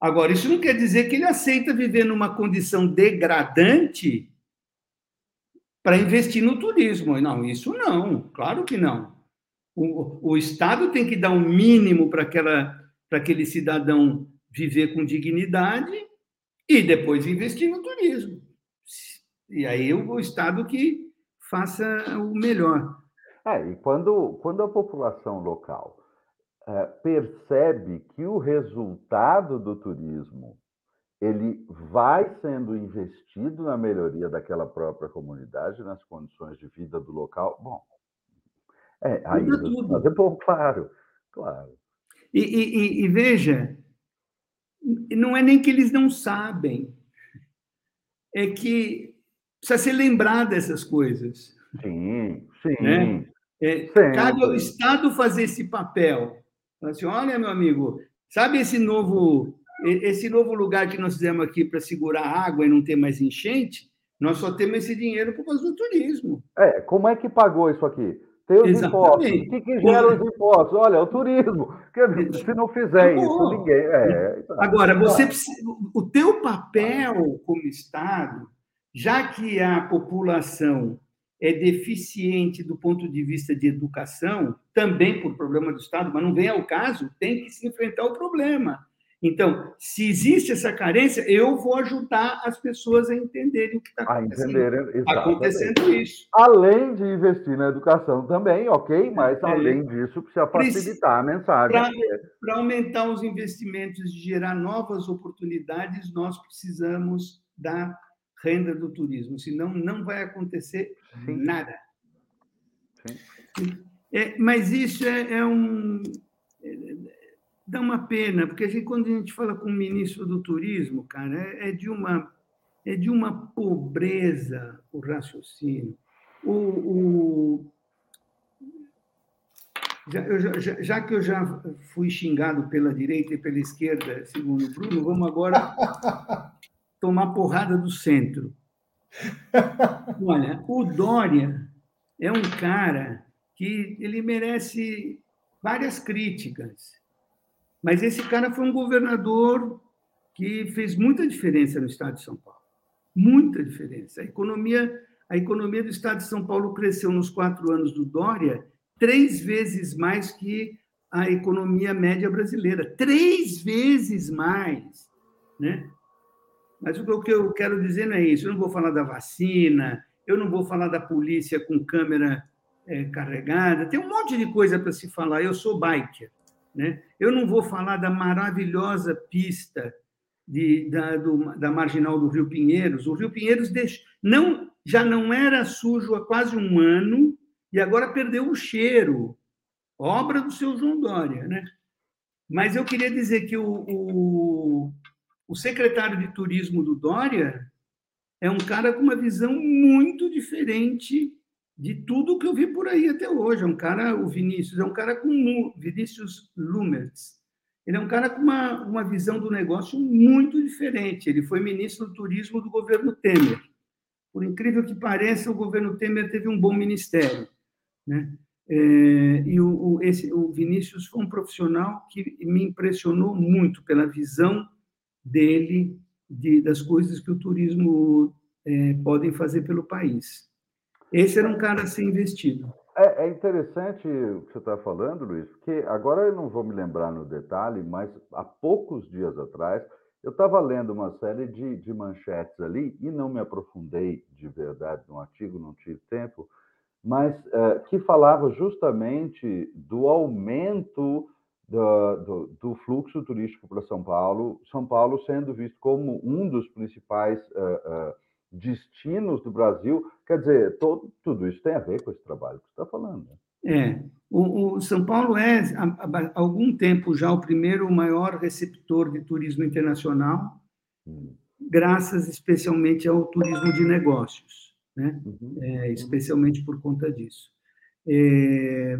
Agora, isso não quer dizer que ele aceita viver numa condição degradante para investir no turismo. Não, isso não, claro que não. O, o Estado tem que dar um mínimo para aquele cidadão viver com dignidade e depois investir no turismo. E aí o Estado que faça o melhor. É, e quando, quando a população local percebe que o resultado do turismo ele vai sendo investido na melhoria daquela própria comunidade, nas condições de vida do local, bom, é, aí é bom, (laughs) claro, claro. E, e, e, veja, não é nem que eles não sabem, é que precisa ser lembrado dessas coisas. Sim, sim. Né? É, cabe ao Estado fazer esse papel. Assim, olha, meu amigo, sabe esse novo, esse novo lugar que nós fizemos aqui para segurar água e não ter mais enchente? Nós só temos esse dinheiro por causa do turismo. É, como é que pagou isso aqui? Tem os Exatamente. impostos. O que, que gera os impostos? Olha, o turismo. Se não fizer isso, ninguém. É, tá. Agora, você precisa, o teu papel como Estado, já que a população é deficiente do ponto de vista de educação, também por problema do Estado, mas não vem ao caso, tem que se enfrentar o problema. Então, se existe essa carência, eu vou ajudar as pessoas a entenderem o que está acontecendo. Acontecendo isso. Além de investir na educação também, ok, mas é, além disso, precisa facilitar a mensagem. Para aumentar os investimentos e gerar novas oportunidades, nós precisamos da renda do turismo, senão não vai acontecer Sim. nada. Sim. É, mas isso é, é um. É, dá uma pena, porque a gente, quando a gente fala com o ministro do Turismo, cara, é, é de uma é de uma pobreza o raciocínio. O, o já, já, já, que eu já fui xingado pela direita e pela esquerda, segundo o Bruno, vamos agora (laughs) tomar porrada do centro. (laughs) Olha, o Dória é um cara que ele merece várias críticas, mas esse cara foi um governador que fez muita diferença no estado de São Paulo, muita diferença. A economia, a economia do estado de São Paulo cresceu nos quatro anos do Dória três vezes mais que a economia média brasileira, três vezes mais, né? Mas o que eu quero dizer não é isso. Eu não vou falar da vacina, eu não vou falar da polícia com câmera é, carregada. Tem um monte de coisa para se falar. Eu sou biker, né? Eu não vou falar da maravilhosa pista de, da, do, da marginal do Rio Pinheiros. O Rio Pinheiros não, já não era sujo há quase um ano e agora perdeu o cheiro, obra do seu João Dória. Né? Mas eu queria dizer que o, o, o secretário de turismo do Dória é um cara com uma visão muito diferente de tudo que eu vi por aí até hoje. É um cara, o Vinícius, é um cara com Vinícius Lumertz. Ele é um cara com uma, uma visão do negócio muito diferente. Ele foi ministro do turismo do governo Temer. Por incrível que pareça, o governo Temer teve um bom ministério. Né? É, e o, o, esse, o Vinícius foi um profissional que me impressionou muito pela visão dele de, das coisas que o turismo é, podem fazer pelo país. Esse era um cara a ser investido. É, é interessante o que você está falando, Luiz, porque agora eu não vou me lembrar no detalhe, mas há poucos dias atrás eu estava lendo uma série de, de manchetes ali e não me aprofundei de verdade no artigo, não tive tempo, mas uh, que falava justamente do aumento do, do, do fluxo turístico para São Paulo, São Paulo sendo visto como um dos principais uh, uh, destinos do Brasil. Quer dizer, todo, tudo isso tem a ver com esse trabalho que você está falando. Né? É, o, o, São Paulo é, há, há, algum tempo já, o primeiro maior receptor de turismo internacional, hum. graças especialmente ao turismo de negócios né? Uhum. É, especialmente por conta disso. É,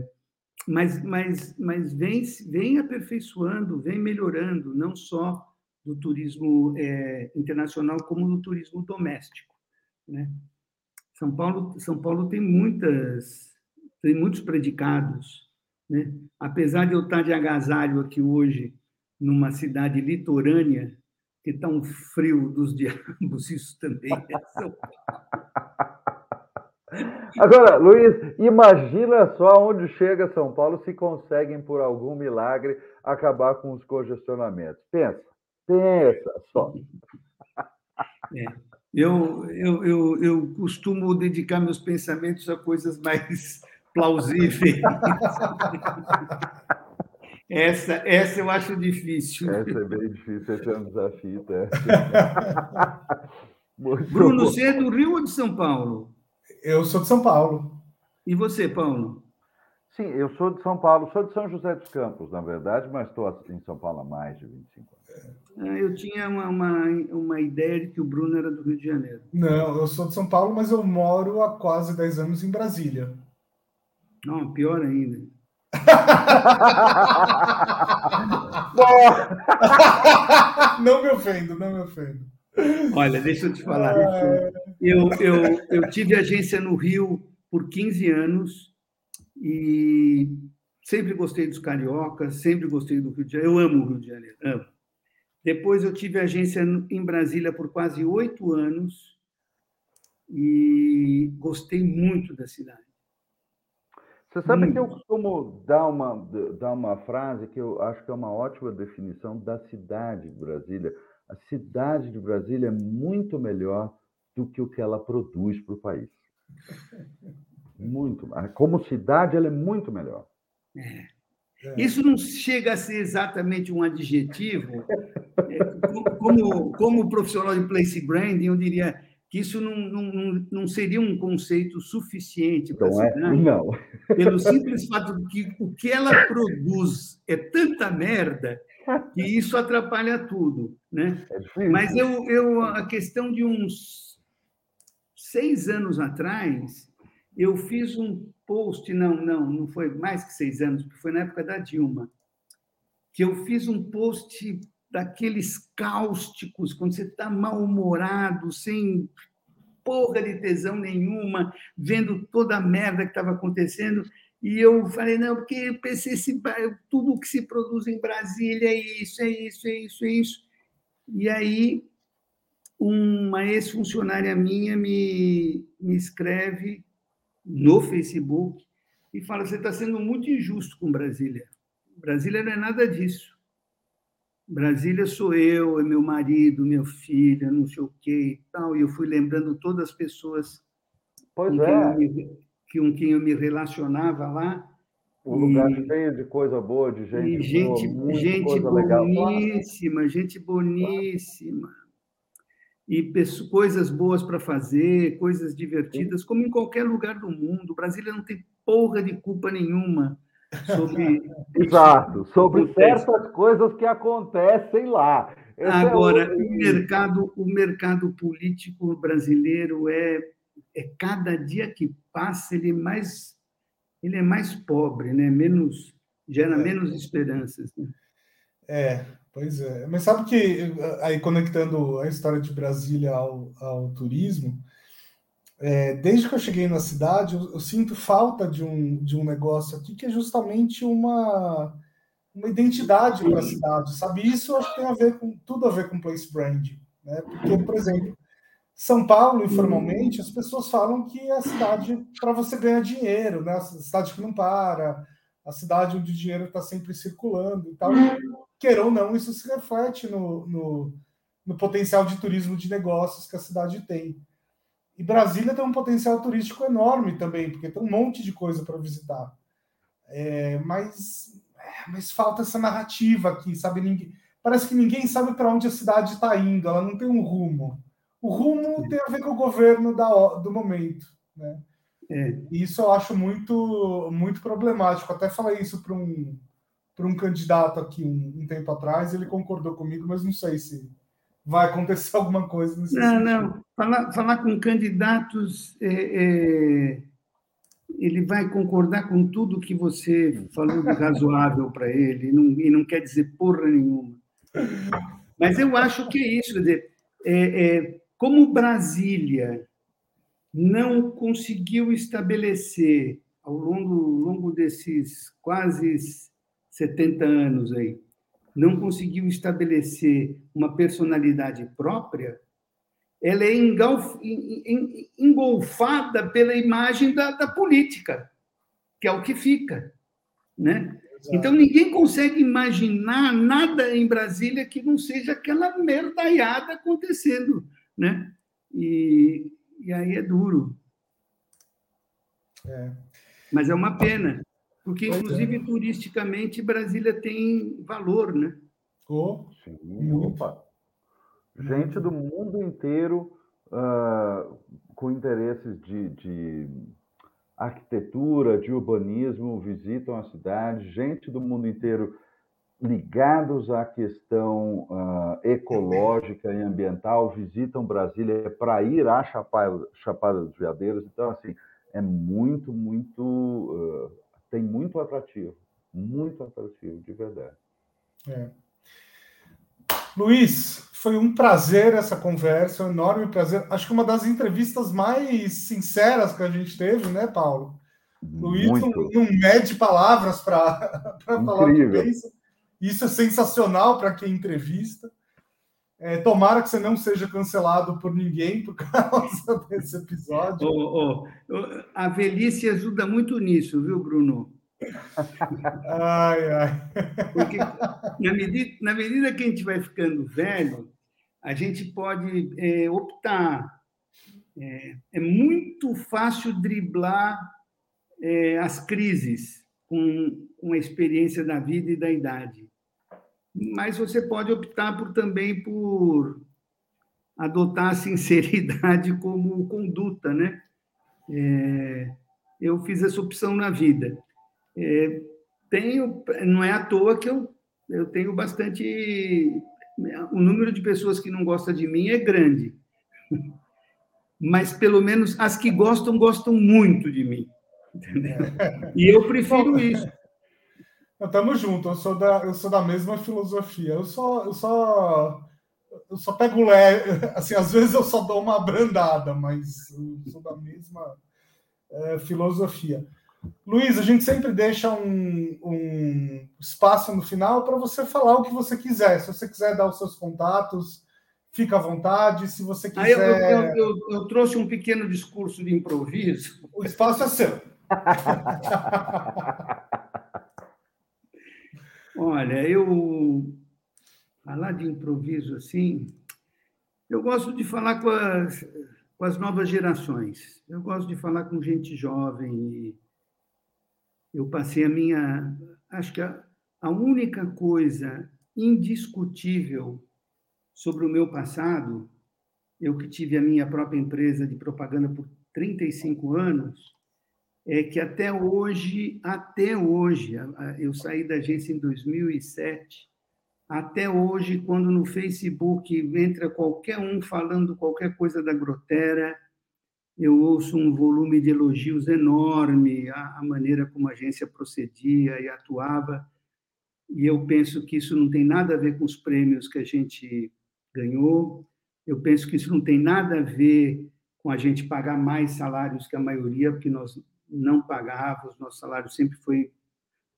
mas, mas, mas vem, vem aperfeiçoando, vem melhorando, não só do turismo é, internacional, como do turismo doméstico. Né? São Paulo, São Paulo tem muitas, tem muitos predicados. Né? Apesar de eu estar de agasalho aqui hoje, numa cidade litorânea, que está um frio dos (laughs) diabos, isso também é São Paulo. Agora, Luiz, imagina só onde chega São Paulo se conseguem, por algum milagre, acabar com os congestionamentos. Pensa, pensa só. É. Eu, eu, eu, eu costumo dedicar meus pensamentos a coisas mais plausíveis. Essa, essa eu acho difícil. Essa é bem difícil, esse é um desafio. Tá? (laughs) Bruno, você é do Rio ou de São Paulo? Eu sou de São Paulo. E você, Paulo? Sim, eu sou de São Paulo, sou de São José dos Campos, na verdade, mas estou em São Paulo há mais de 25 anos. Ah, eu tinha uma, uma, uma, ideia de que o Bruno era do Rio de Janeiro. Não, eu sou de São Paulo, mas eu moro há quase 10 anos em Brasília. Não, pior ainda. (laughs) não me ofendo, não me ofendo. Olha, deixa eu te falar. Ah, eu, eu, eu tive agência no Rio por 15 anos e sempre gostei dos cariocas, sempre gostei do Rio de Janeiro. Eu amo o Rio de Janeiro, amo. Depois eu tive agência em Brasília por quase oito anos e gostei muito da cidade. Você sabe muito. que eu costumo dar uma, dar uma frase que eu acho que é uma ótima definição da cidade de Brasília a cidade de Brasília é muito melhor do que o que ela produz para o país. Muito. Como cidade, ela é muito melhor. É. Isso não chega a ser exatamente um adjetivo. É, como, como profissional de place branding, eu diria que isso não, não, não seria um conceito suficiente para não, é? não. pelo simples fato de que o que ela produz é tanta merda que isso atrapalha tudo, né? É Mas eu, eu, a questão de uns seis anos atrás, eu fiz um post, não, não, não foi mais que seis anos, porque foi na época da Dilma, que eu fiz um post daqueles cáusticos, quando você está mal-humorado, sem porra de tesão nenhuma, vendo toda a merda que estava acontecendo. E eu falei, não, porque eu pensei, se, tudo que se produz em Brasília é isso, é isso, é isso, é isso. E aí, uma ex-funcionária minha me, me escreve no Facebook e fala: você está sendo muito injusto com Brasília. Brasília não é nada disso. Brasília sou eu, é meu marido, meu filho, não sei o quê e tal. E eu fui lembrando todas as pessoas pois com, é. quem me, com quem eu me relacionava lá. Um lugar cheio de coisa boa, de gente, gente boa, gente boníssima, gente boníssima. E coisas boas para fazer, coisas divertidas, como em qualquer lugar do mundo. Brasília não tem porra de culpa nenhuma sobre. (laughs) Exato, sobre certas coisas que acontecem lá. Esse Agora, é o... o... mercado, o mercado político brasileiro é, é cada dia que passa ele é mais ele é mais pobre, né? Menos gera é. menos esperanças. Né? É, pois é. Mas sabe que aí conectando a história de Brasília ao, ao turismo, é, desde que eu cheguei na cidade, eu, eu, sinto falta de um, de um negócio aqui que é justamente uma, uma identidade para a cidade, sabe? Isso acho que tem a ver com tudo a ver com place brand, né? Porque, por exemplo, São Paulo, informalmente, as pessoas falam que é a cidade para você ganhar dinheiro, né? A cidade que não para, a cidade onde o dinheiro está sempre circulando e tal. Queira ou não, isso se reflete no, no, no potencial de turismo de negócios que a cidade tem. E Brasília tem um potencial turístico enorme também, porque tem um monte de coisa para visitar. É, mas, é, mas falta essa narrativa aqui, sabe? Ninguém, parece que ninguém sabe para onde a cidade está indo, ela não tem um rumo. O rumo tem a ver com o governo da, do momento. Né? É. Isso eu acho muito, muito problemático. Até falei isso para um, um candidato aqui um, um tempo atrás, ele concordou comigo, mas não sei se vai acontecer (laughs) alguma coisa nesse Não, sentido. não. Falar, falar com candidatos, é, é, ele vai concordar com tudo que você falou de razoável para ele, e não, e não quer dizer porra nenhuma. Mas eu acho que é isso, quer dizer, é, é, como Brasília não conseguiu estabelecer ao longo, longo desses quase 70 anos aí, não conseguiu estabelecer uma personalidade própria, ela é engolfada pela imagem da, da política, que é o que fica. Né? Então, ninguém consegue imaginar nada em Brasília que não seja aquela merdaiada acontecendo. Né? E, e aí é duro. É. Mas é uma pena. Porque, é. inclusive, turisticamente, Brasília tem valor, né? Oh, Sim, opa. Gente do mundo inteiro uh, com interesses de, de, arquitetura, de urbanismo, visitam a cidade. Gente do mundo inteiro ligados à questão uh, ecológica e ambiental visitam Brasília para ir à Chapada, Chapada dos Veadeiros. Então, assim, é muito, muito uh, tem muito atrativo, muito atrativo, de verdade. É. Luiz, foi um prazer essa conversa, um enorme prazer. Acho que uma das entrevistas mais sinceras que a gente teve, né, Paulo? Luiz não, não mede palavras para (laughs) falar o que pensa. Isso é sensacional para quem entrevista. É, tomara que você não seja cancelado por ninguém por (laughs) causa desse episódio. Oh, oh, a velhice ajuda muito nisso, viu, Bruno? Ai, ai. Porque na medida, na medida que a gente vai ficando velho, a gente pode é, optar. É, é, muito fácil driblar é, as crises com, com a experiência da vida e da idade mas você pode optar por também por adotar a sinceridade (laughs) como conduta, né? É, eu fiz essa opção na vida. É, tenho, não é à toa que eu, eu tenho bastante. O número de pessoas que não gostam de mim é grande, (laughs) mas pelo menos as que gostam, gostam muito de mim. Entendeu? E eu prefiro isso. (laughs) Estamos juntos, eu sou, da, eu sou da mesma filosofia. Eu só, eu só, eu só pego leve, (laughs) assim, às vezes eu só dou uma abrandada, mas eu sou da mesma é, filosofia. Luiz, a gente sempre deixa um, um espaço no final para você falar o que você quiser. Se você quiser dar os seus contatos, fica à vontade. Se você quiser. Ah, eu, eu, eu, eu, trouxe um pequeno discurso de improviso. O espaço é seu. (laughs) Olha, eu. Falar de improviso assim. Eu gosto de falar com as, com as novas gerações. Eu gosto de falar com gente jovem eu passei a minha. Acho que a, a única coisa indiscutível sobre o meu passado, eu que tive a minha própria empresa de propaganda por 35 anos, é que até hoje, até hoje, eu saí da agência em 2007, até hoje, quando no Facebook entra qualquer um falando qualquer coisa da Grotera, eu ouço um volume de elogios enorme à, maneira como a agência procedia e atuava, e eu penso que isso não tem nada a ver com os prêmios que a gente ganhou, eu penso que isso não tem nada a ver com a gente pagar mais salários que a maioria, porque nós não pagávamos, nosso salário sempre foi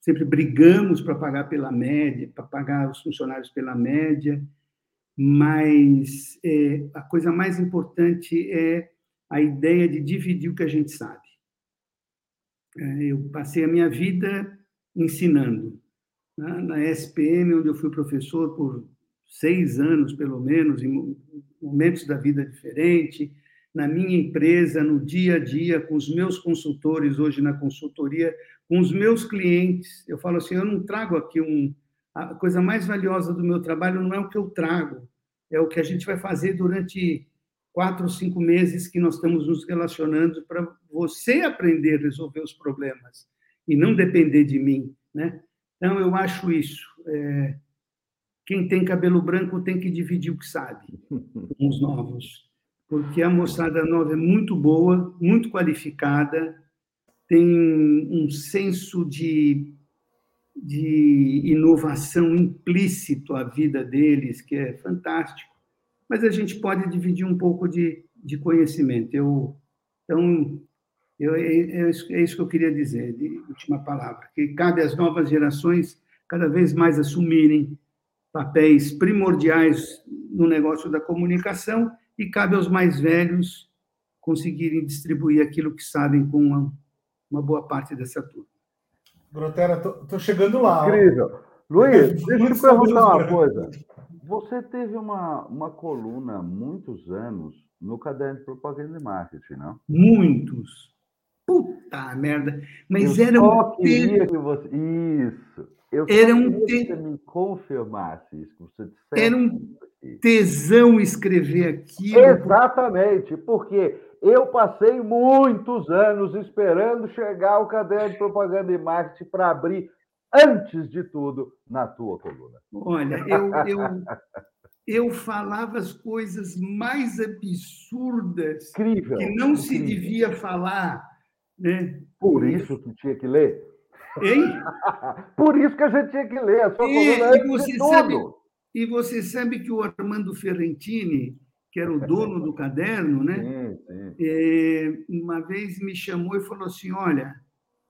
sempre brigamos para pagar pela média, para pagar os funcionários pela média, mas é, a coisa mais importante é a ideia de dividir o que a gente sabe. É, eu passei a minha vida ensinando. Né? Na SPM, onde eu fui professor por seis anos, pelo menos, em momentos da vida diferentes, na minha empresa, no dia a dia, com os meus consultores, hoje na consultoria, com os meus clientes. Eu falo assim: eu não trago aqui um. A coisa mais valiosa do meu trabalho não é o que eu trago, é o que a gente vai fazer durante quatro, cinco meses que nós estamos nos relacionando para você aprender a resolver os problemas e não depender de mim, né? Então, eu acho isso. É, quem tem cabelo branco tem que dividir o que sabe (laughs) com os novos, porque a moçada nova é muito boa, muito qualificada, tem um senso de, de inovação implícito à vida deles, que é fantástico mas a gente pode dividir um pouco de, de conhecimento. Eu, então, eu, é, é, é, isso que eu queria dizer, de última palavra, que cabe às novas gerações cada vez mais assumirem papéis primordiais no negócio da comunicação e cabe aos mais velhos conseguirem distribuir aquilo que sabem com uma, uma boa parte dessa turma. Grotera, estou chegando lá. Incrível. Luiz, deixa eu te perguntar uma coisa. Você teve uma, uma coluna há muitos anos no caderno de propaganda e marketing, não? Muitos. Puta merda. Mas eu era um queria que você... Isso. Eu era um te... que você me confirmasse isso, que você dissesse Era um tesão escrever aquilo. Exatamente, porque eu passei muitos anos esperando chegar o caderno de propaganda e marketing para abrir antes de tudo, na tua coluna. Olha, eu, eu, (laughs) eu falava as coisas mais absurdas incrível, que não incrível. se devia falar. Né? Por isso que tinha que ler? Hein? (laughs) Por isso que a gente tinha que ler. A sua e, coluna e você sabe, E você sabe que o Armando Ferrentini, que era o dono do caderno, né? Sim, sim. É, uma vez me chamou e falou assim: Olha,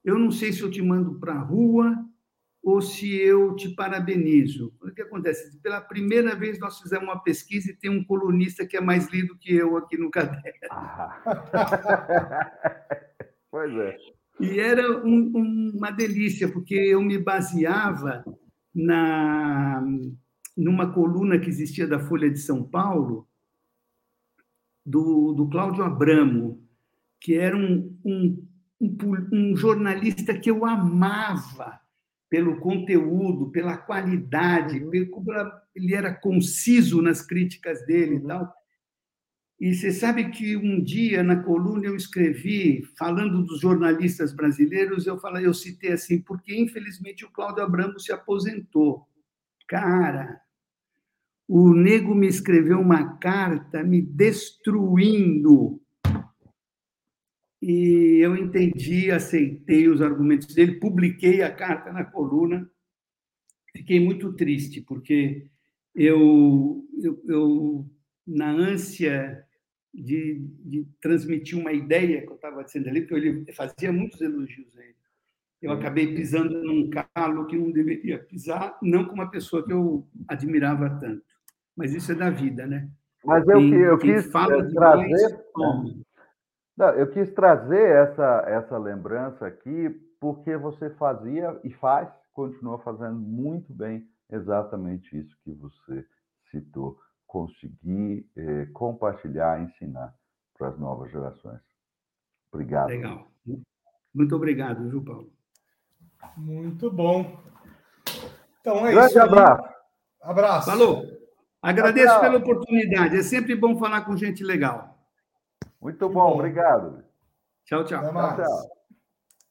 eu não sei se eu te mando para a rua ou se eu te parabenizo. O que acontece? Pela primeira vez nós fizemos uma pesquisa e tem um colunista que é mais lido que eu aqui no caderno. (laughs) pois é. E era um, um, uma delícia, porque eu me baseava na numa coluna que existia da Folha de São Paulo, do, do Cláudio Abramo, que era um, um, um, um jornalista que eu amava pelo conteúdo, pela qualidade, uhum. ele era conciso nas críticas dele uhum. e tal. E você sabe que um dia na coluna eu escrevi, falando dos jornalistas brasileiros, eu falei, eu citei assim, porque infelizmente o Cláudio Abramo se aposentou. Cara, o nego me escreveu uma carta me destruindo. E eu entendi, aceitei os argumentos dele, publiquei a carta na coluna. Fiquei muito triste, porque eu, eu, eu na ânsia de, de transmitir uma ideia que eu estava dizendo ali, porque ele fazia muitos elogios a ele. Eu acabei pisando num calo que não deveria pisar, não com uma pessoa que eu admirava tanto. Mas isso é da vida, né? Mas eu, quem, eu quis trazer. Não, eu quis trazer essa, essa lembrança aqui porque você fazia e faz, continua fazendo muito bem exatamente isso que você citou conseguir eh, compartilhar, ensinar para as novas gerações. Obrigado. Legal. Muito obrigado, viu, Paulo? Muito bom. Então é Grande isso. Grande abraço. Abraço. Falou. Agradeço pela oportunidade. É sempre bom falar com gente legal. Muito bom, bom. obrigado. Tchau, tchau. Até mais. tchau, tchau.